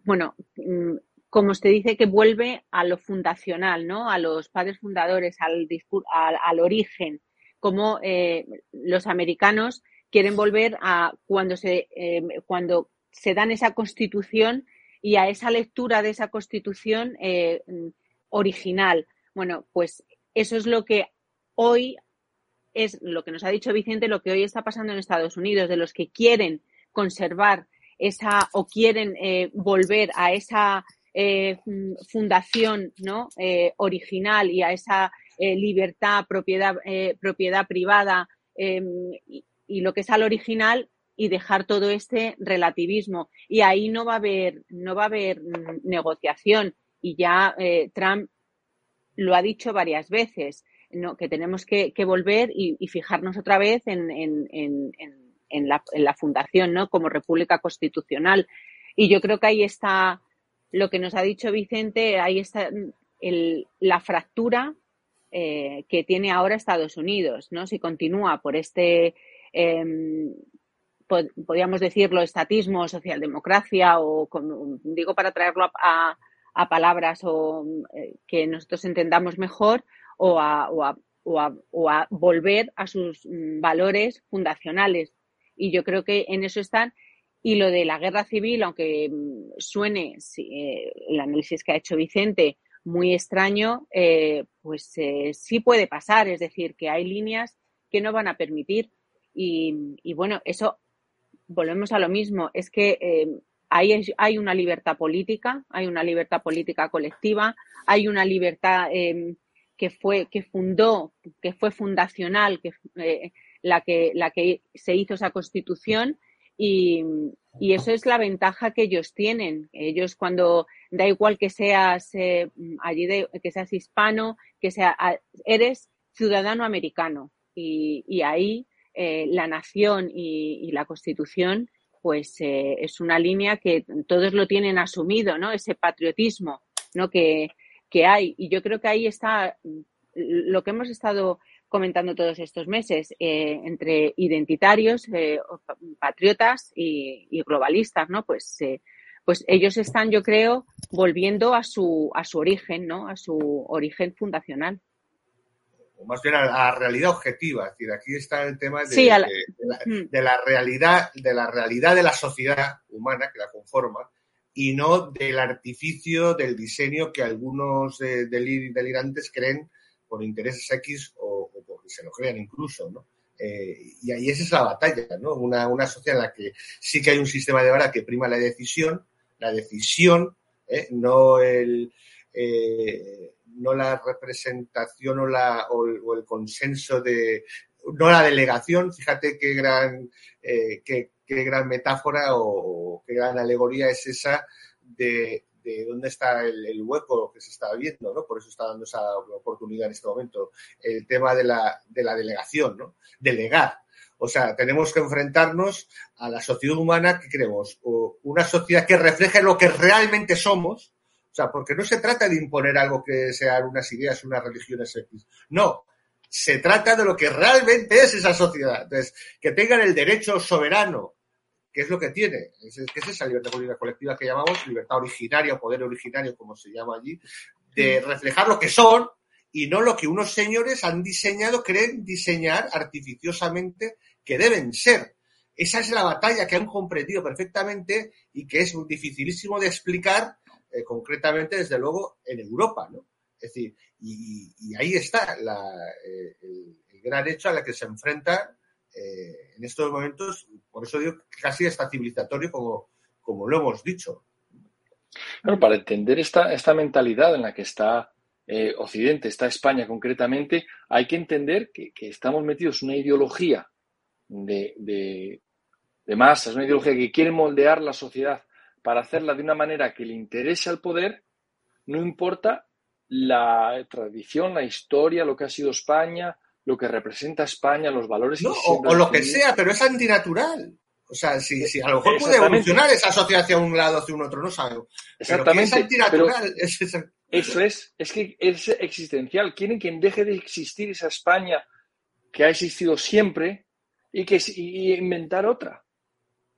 bueno, mm, como usted dice, que vuelve a lo fundacional, ¿no? A los padres fundadores, al, origen, como eh, los americanos quieren volver a cuando se, cuando se dan esa constitución y a esa lectura de esa constitución original. Bueno, pues eso es lo que hoy es lo que nos ha dicho Vicente, lo que hoy está pasando en Estados Unidos, de los que quieren conservar esa o quieren eh, volver a esa eh, fundación ¿no? Eh, original y a esa libertad, propiedad, propiedad privada em, y, lo que es al original y dejar todo este relativismo. Y ahí no va a haber, no va a haber mm, negociación. Y ya Trump lo ha dicho varias veces, que tenemos que, volver y, fijarnos otra vez en, la, fundación ¿no? como República Constitucional. Y yo creo que ahí está lo que nos ha dicho Vicente, ahí está la fractura eh, que tiene ahora Estados Unidos. ¿no? Si continúa por este, em, podríamos decirlo, estatismo, socialdemocracia, o digo para traerlo a a palabras o, eh, que nosotros entendamos mejor o a, o, o, a, volver a sus mm, valores fundacionales. Y yo creo que en eso están. Y lo de la guerra civil, aunque mm, suene eh, el análisis que ha hecho Vicente muy extraño, eh, pues sí puede pasar. Es decir, que hay líneas que no van a permitir. Y, bueno, eso volvemos a lo mismo. Es que Ahí hay una libertad política, hay una libertad política colectiva, hay una libertad em, que fue, que fundó, que fue fundacional, que, eh, la, que, la que se hizo esa constitución y, eso es la ventaja que ellos tienen. Ellos cuando, da igual que seas eh, allí que seas hispano, que sea, eres ciudadano americano y, ahí eh, la nación y, la constitución pues eh, es una línea que todos lo tienen asumido, ¿no? Ese patriotismo, ¿no? Que, hay. Y yo creo que ahí está lo que hemos estado comentando todos estos meses eh, entre identitarios, eh, patriotas y, globalistas, ¿no? Pues, pues ellos están, yo creo, volviendo a su, a su origen, ¿no? A su origen fundacional o más bien a la realidad objetiva. Es decir, aquí está el tema de, mm. la, realidad, de la realidad de la sociedad humana que la conforma y no del artificio del diseño que algunos eh, delirantes creen por intereses X o, se lo crean incluso, ¿no? Eh, y ahí esa es la batalla, ¿no? Una, una sociedad en la que sí que hay un sistema de vara que prima la decisión, la decisión, ¿eh? no el no la representación o, la, o, el consenso de, no la delegación, fíjate qué gran, eh, qué, gran metáfora o, qué gran alegoría es esa de, de dónde está el, hueco que se está viendo, ¿no? Por eso está dando esa oportunidad en este momento. El tema de la, de la delegación, ¿no? Delegar. O sea, tenemos que enfrentarnos a la sociedad humana que queremos, o una sociedad que refleje lo que realmente somos, o sea, porque no se trata de imponer algo que sean unas ideas, unas religiones. No, se trata de lo que realmente es esa sociedad. Entonces, que tengan el derecho soberano, que es lo que tiene, que es esa libertad política colectiva que llamamos libertad originaria o poder originario, como se llama allí, de reflejar lo que son y no lo que unos señores han diseñado, creen diseñar artificiosamente que deben ser. Esa es la batalla que han comprendido perfectamente y que es dificilísimo de explicar eh, concretamente, desde luego, en Europa, ¿no? Es decir, y, ahí está eh, el, gran hecho a la que se enfrenta eh, en estos momentos, por eso digo casi está civilizatorio como, lo hemos dicho. Bueno, para entender esta, mentalidad en la que está Occidente, está España concretamente, hay que entender que, estamos metidos en una ideología de, de, de masas, una ideología que quiere moldear la sociedad para hacerla de una manera que le interese al poder, no importa la tradición, la historia, lo que ha sido España, lo que representa España, los valores. o, lo que sea, pero es antinatural. O sea, si, si a lo mejor puede evolucionar esa sociedad hacia un lado, hacia un otro, no sabemos. Exactamente. <laughs> es antinatural. Eso es, es que es existencial. Quieren que deje de existir esa España que ha existido siempre y que y inventar otra.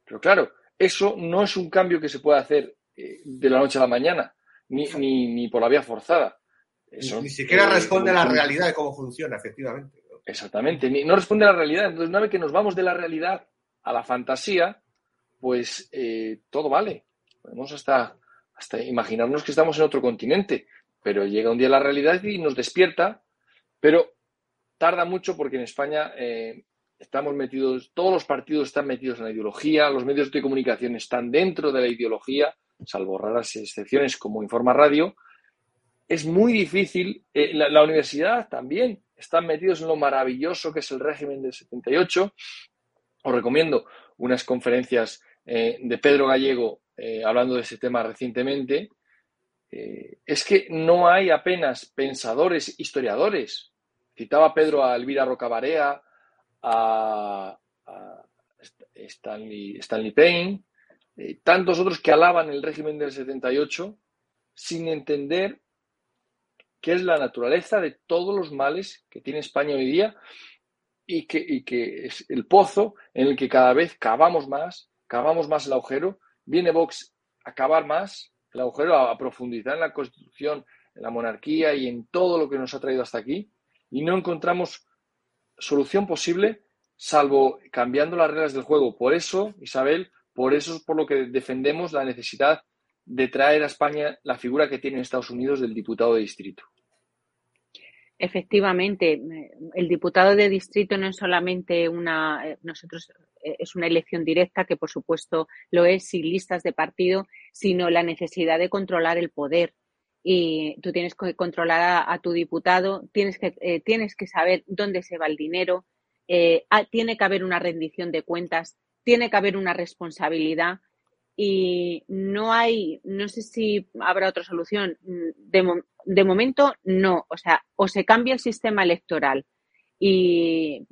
Pero claro, eso no es un cambio que se pueda hacer eh, de la noche a la mañana, ni, ni, por la vía forzada. ni siquiera responde a la realidad de cómo funciona, efectivamente. Exactamente, no responde a la realidad. Entonces, una vez que nos vamos de la realidad a la fantasía, pues eh, todo vale. Podemos hasta, hasta imaginarnos que estamos en otro continente, pero llega un día la realidad y nos despierta, pero tarda mucho porque en España eh, estamos metidos, todos los partidos están metidos en la ideología, los medios de comunicación están dentro de la ideología, salvo raras excepciones como Informa Radio. es muy difícil. Eh, la, universidad también están metidos en lo maravilloso que es el régimen del 78. Os recomiendo unas conferencias eh, de Pedro Gallego eh, hablando de ese tema recientemente. es que no hay apenas pensadores, historiadores. Citaba Pedro a Elvira Rocabarea, a, a Stanley, Stanley Payne, tantos otros que alaban el régimen del 78 sin entender qué es la naturaleza de todos los males que tiene España hoy día y que, que es el pozo en el que cada vez cavamos más, cavamos más el agujero. Viene Vox a cavar más el agujero, a, profundizar en la Constitución, en la monarquía y en todo lo que nos ha traído hasta aquí y no encontramos solución posible salvo cambiando las reglas del juego. Por eso, Isabel, por eso es por lo que defendemos la necesidad de traer a España la figura que tiene en Estados Unidos del diputado de distrito. Efectivamente, el diputado de distrito no es solamente una, eh, nosotros eh, es una elección directa, que por supuesto lo es sin listas de partido, sino la necesidad de controlar el poder. Y tú tienes que controlar a, tu diputado, tienes que, eh, tienes que saber dónde se va el dinero, tiene que haber una rendición de cuentas, tiene que haber una responsabilidad y no hay, no sé si habrá otra solución. De, de, momento, no. O sea, o se cambia el sistema electoral y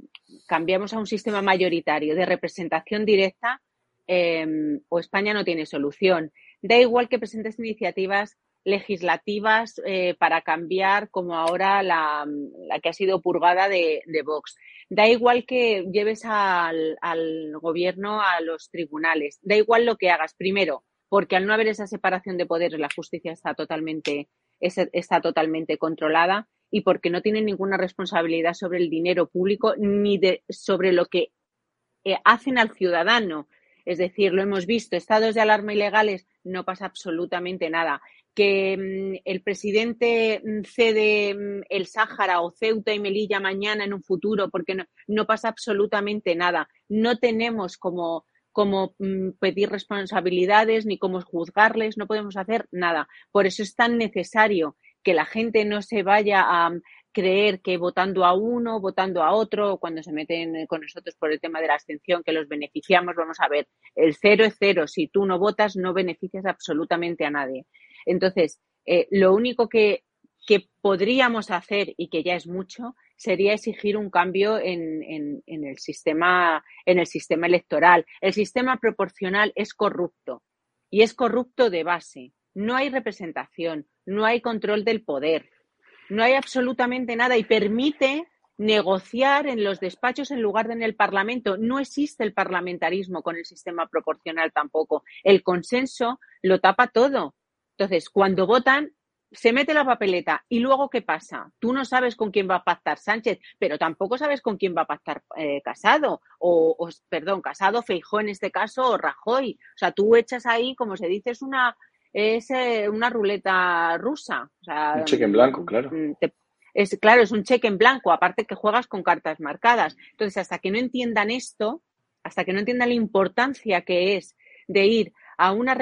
cambiamos a un sistema mayoritario de representación directa em, o España no tiene solución. Da igual que presentes iniciativas legislativas eh, para cambiar como ahora la, que ha sido purgada de, de Vox. Da igual que lleves al, gobierno a los tribunales, da igual lo que hagas. Primero, porque al no haber esa separación de poderes, la justicia está totalmente, está totalmente controlada y porque no tienen ninguna responsabilidad sobre el dinero público ni de, sobre lo que eh, hacen al ciudadano. Es decir, lo hemos visto, estados de alarma ilegales, no pasa absolutamente nada que mm, el presidente mm, cede mm, el Sáhara o Ceuta y Melilla mañana en un futuro porque no, pasa absolutamente nada. No tenemos como, pedir responsabilidades ni cómo juzgarles, no podemos hacer nada. Por eso es tan necesario que la gente no se vaya a creer que votando a uno, votando a otro, cuando se meten con nosotros por el tema de la abstención, que los beneficiamos, vamos a ver, el cero es cero. Si tú no votas, no beneficias absolutamente a nadie. Entonces, eh, lo único que, podríamos hacer y que ya es mucho sería exigir un cambio en, el sistema, en el sistema electoral. El sistema proporcional es corrupto y es corrupto de base. No hay representación, no hay control del poder, no hay absolutamente nada y permite negociar en los despachos en lugar de en el Parlamento. No existe el parlamentarismo con el sistema proporcional tampoco. El consenso lo tapa todo. Entonces, cuando votan, se mete la papeleta y luego ¿qué pasa? Tú no sabes con quién va a pactar Sánchez, pero tampoco sabes con quién va a pactar eh, Casado, o, perdón, Casado, Feijó en este caso, o Rajoy. O sea, tú echas ahí, como se dice, es una, es, eh, una ruleta rusa. un cheque en blanco, claro. Mm, es, claro, es un cheque en blanco, aparte que juegas con cartas marcadas. Entonces, hasta que no entiendan esto, hasta que no entiendan la importancia que es de ir a, una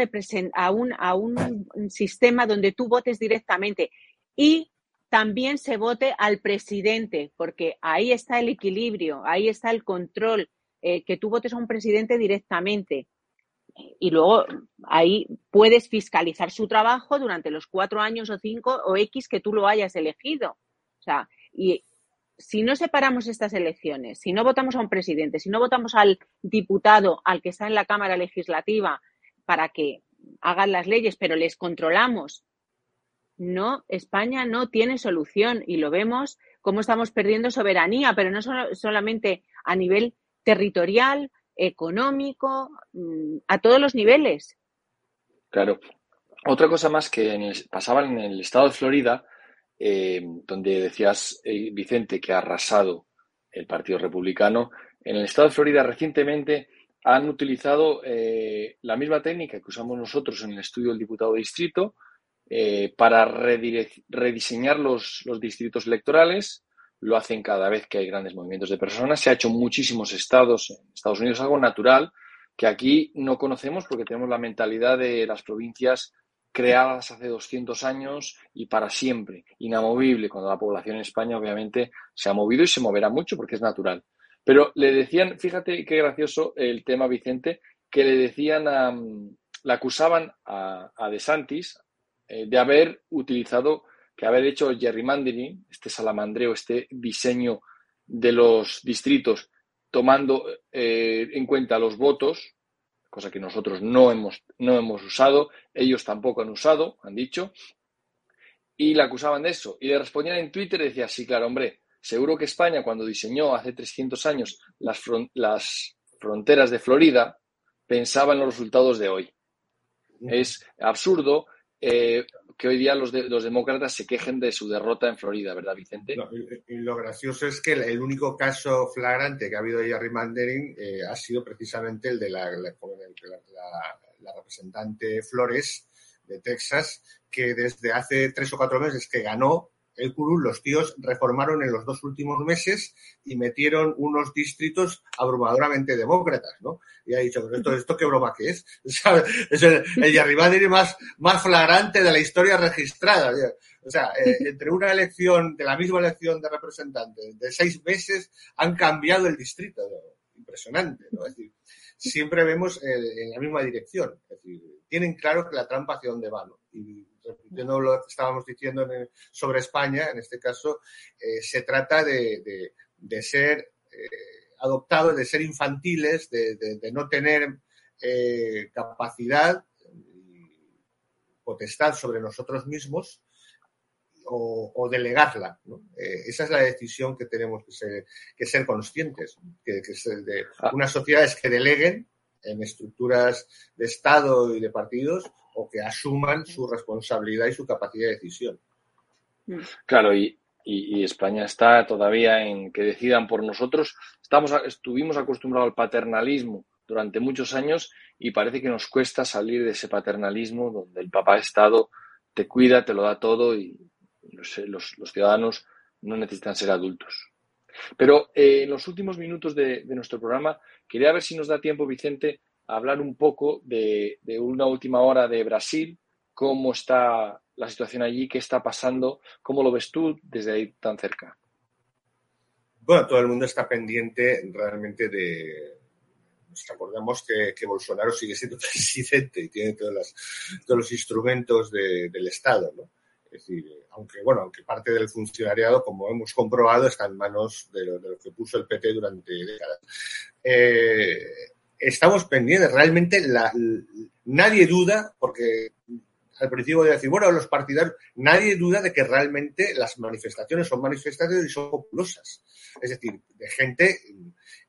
a, un, a un sistema donde tú votes directamente y también se vote al presidente, porque ahí está el equilibrio, ahí está el control, eh, que tú votes a un presidente directamente. Y luego ahí puedes fiscalizar su trabajo durante los cuatro años o cinco o X que tú lo hayas elegido. O sea, y si no separamos estas elecciones, si no votamos a un presidente, si no votamos al diputado, al que está en la Cámara Legislativa, para que hagan las leyes, pero les controlamos. No, España no tiene solución y lo vemos cómo estamos perdiendo soberanía, pero no solamente a nivel territorial, económico, mm, a todos los niveles. Claro. Otra cosa más que pasaba en el estado de Florida, eh, donde decías, eh, Vicente, que ha arrasado el Partido Republicano. En el estado de Florida recientemente han utilizado eh, la misma técnica que usamos nosotros en el estudio del diputado de distrito eh, para rediseñar los, distritos electorales. Lo hacen cada vez que hay grandes movimientos de personas. Se ha hecho en muchísimos estados. En Estados Unidos algo natural que aquí no conocemos porque tenemos la mentalidad de las provincias creadas hace 200 años y para siempre, inamovible, cuando la población en España obviamente se ha movido y se moverá mucho porque es natural. Pero le decían, fíjate qué gracioso el tema, Vicente, que le decían a, le acusaban a, a De Santis eh, de haber utilizado, que haber hecho gerrymandering, este salamandreo, este diseño de los distritos, tomando eh, en cuenta los votos, cosa que nosotros no hemos, no hemos usado, ellos tampoco han usado, han dicho, y le acusaban de eso. Y le respondían en Twitter decía, sí, claro, hombre, seguro que España cuando diseñó hace 300 años las, las fronteras de Florida, pensaba en los resultados de hoy. Es absurdo eh, que hoy día los, los, demócratas se quejen de su derrota en Florida, ¿verdad, Vicente? y, lo gracioso es que el, único caso flagrante que ha habido ahí a Mandering eh, ha sido precisamente el de la, la, la, representante Flores de Texas, que desde hace tres o cuatro meses que ganó el curul, los tíos reformaron en los dos últimos meses y metieron unos distritos abrumadoramente demócratas, ¿no? Y ha dicho, esto, esto qué broma que es. <laughs> Es el, el más, más flagrante de la historia registrada. O sea, eh, entre una elección, de la misma elección de representantes, de seis meses, han cambiado el distrito. Impresionante, ¿no? Es decir, siempre vemos eh, en la misma dirección. Es decir, tienen claro que la trampa hacia dónde va, ¿no? Y repitiendo lo que estábamos diciendo sobre España, en este caso, eh, se trata de, ser eh, adoptados, de ser infantiles, de, no tener eh, capacidad y potestad sobre nosotros mismos o, delegarla. esa es la decisión que tenemos que ser, que ser conscientes, que, que ser de ah. unas sociedades que deleguen en estructuras de Estado y de partidos o que asuman su responsabilidad y su capacidad de decisión. Mm. Claro, y, España está todavía en que decidan por nosotros. Estamos, estuvimos acostumbrados al paternalismo durante muchos años y parece que nos cuesta salir de ese paternalismo donde el papá Estado te cuida, te lo da todo y los, ciudadanos no necesitan ser adultos. Pero eh, en los últimos minutos de, de, nuestro programa quería ver si nos da tiempo, Vicente, hablar un poco de, una última hora de Brasil, cómo está la situación allí, qué está pasando, cómo lo ves tú desde ahí tan cerca. Bueno, todo el mundo está pendiente realmente de... Nos acordamos que, Bolsonaro sigue siendo <laughs> presidente y tiene todos los instrumentos del Estado, ¿no? Es decir, aunque bueno, aunque parte del funcionariado, como hemos comprobado, está en manos de lo, que puso el PT durante décadas. Eh, estamos pendientes. Realmente la, nadie duda, porque al principio a decir, bueno, los partidarios, nadie duda de que realmente las manifestaciones son manifestaciones y son populosas. Es decir, de gente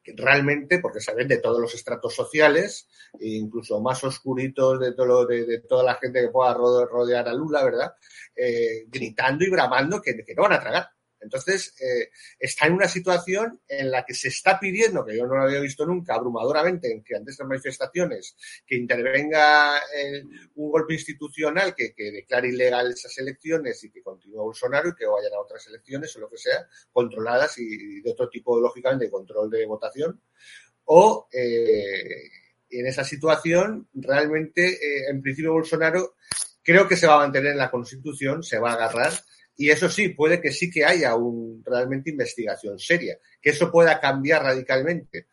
que realmente, porque saben de todos los estratos sociales, e incluso más oscuritos de, todo, de, de, toda la gente que pueda rodear a Lula, ¿verdad? Eh, gritando y bramando que, que no van a tragar. Entonces, eh, está en una situación en la que se está pidiendo, que yo no lo había visto nunca, abrumadoramente, en estas manifestaciones, que intervenga eh, un golpe institucional que, declare ilegal esas elecciones y que continúe Bolsonaro y que vayan a otras elecciones o lo que sea, controladas y, de otro tipo, lógicamente, de control de votación. O eh, en esa situación, realmente, en principio, Bolsonaro creo que se va a mantener en la Constitución, se va a agarrar y eso sí, puede que sí que haya un, realmente investigación seria, que eso pueda cambiar radicalmente.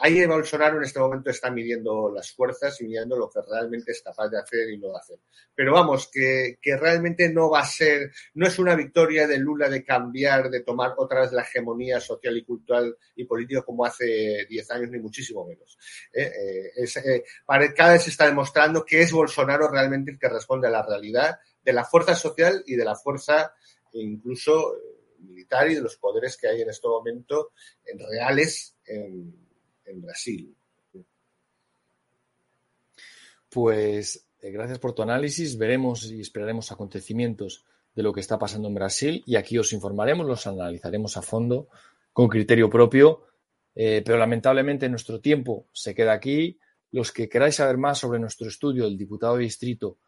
Ahí Bolsonaro en este momento está midiendo las fuerzas y midiendo lo que realmente es capaz de hacer y no hacer. Pero vamos, que, que realmente no va a ser, no es una victoria de Lula de cambiar, de tomar otra vez la hegemonía social y cultural y política como hace 10 años, ni muchísimo menos. Eh, eh, eh, cada vez se está demostrando que es Bolsonaro realmente el que responde a la realidad de la fuerza social y de la fuerza incluso eh, militar y de los poderes que hay en este momento en reales en, Brasil. Pues eh, gracias por tu análisis. Veremos y esperaremos acontecimientos de lo que está pasando en Brasil y aquí os informaremos, los analizaremos a fondo con criterio propio. Eh, pero lamentablemente nuestro tiempo se queda aquí. Los que queráis saber más sobre nuestro estudio del diputado de distrito,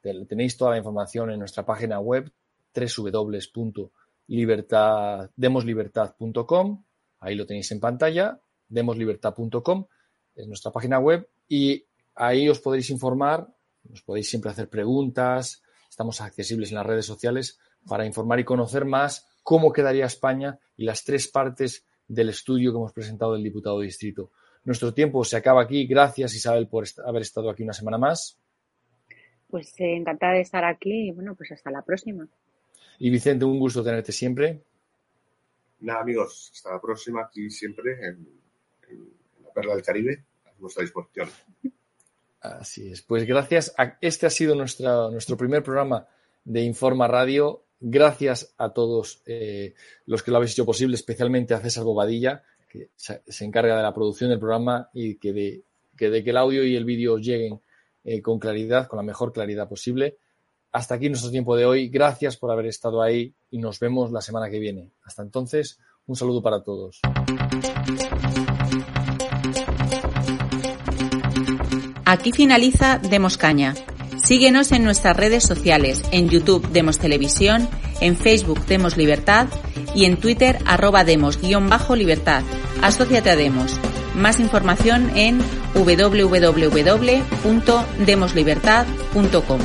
tenéis toda la información en nuestra página web www.demoslibertad.com. Ahí lo tenéis en pantalla, demoslibertad.com es nuestra página web y ahí os podréis informar Nos podéis siempre hacer preguntas, estamos accesibles en las redes sociales para informar y conocer más cómo quedaría España y las tres partes del estudio que hemos presentado del diputado distrito. Nuestro tiempo se acaba aquí. Gracias, Isabel, por haber estado aquí una semana más. Pues eh, encantada de estar aquí y bueno, pues hasta la próxima. Y Vicente, un gusto tenerte siempre. Nada, amigos, hasta la próxima aquí siempre en, la Perla del Caribe a vuestra disposición. Así es. Pues gracias. este ha sido nuestro primer programa de Informa Radio. Gracias a todos eh, los que lo habéis hecho posible, especialmente a César Bobadilla, que se, encarga de la producción del programa y que de que, de que el audio y el vídeo lleguen eh, con claridad, con la mejor claridad posible. Hasta aquí nuestro tiempo de hoy. Gracias por haber estado ahí y nos vemos la semana que viene. Hasta entonces, un saludo para todos. Aquí finaliza Demos Caña. Síguenos en nuestras redes sociales, en YouTube Demos Televisión, en Facebook Demos Libertad y en Twitter arroba demos-libertad. Asociate a Demos. Más información en www.demoslibertad.com.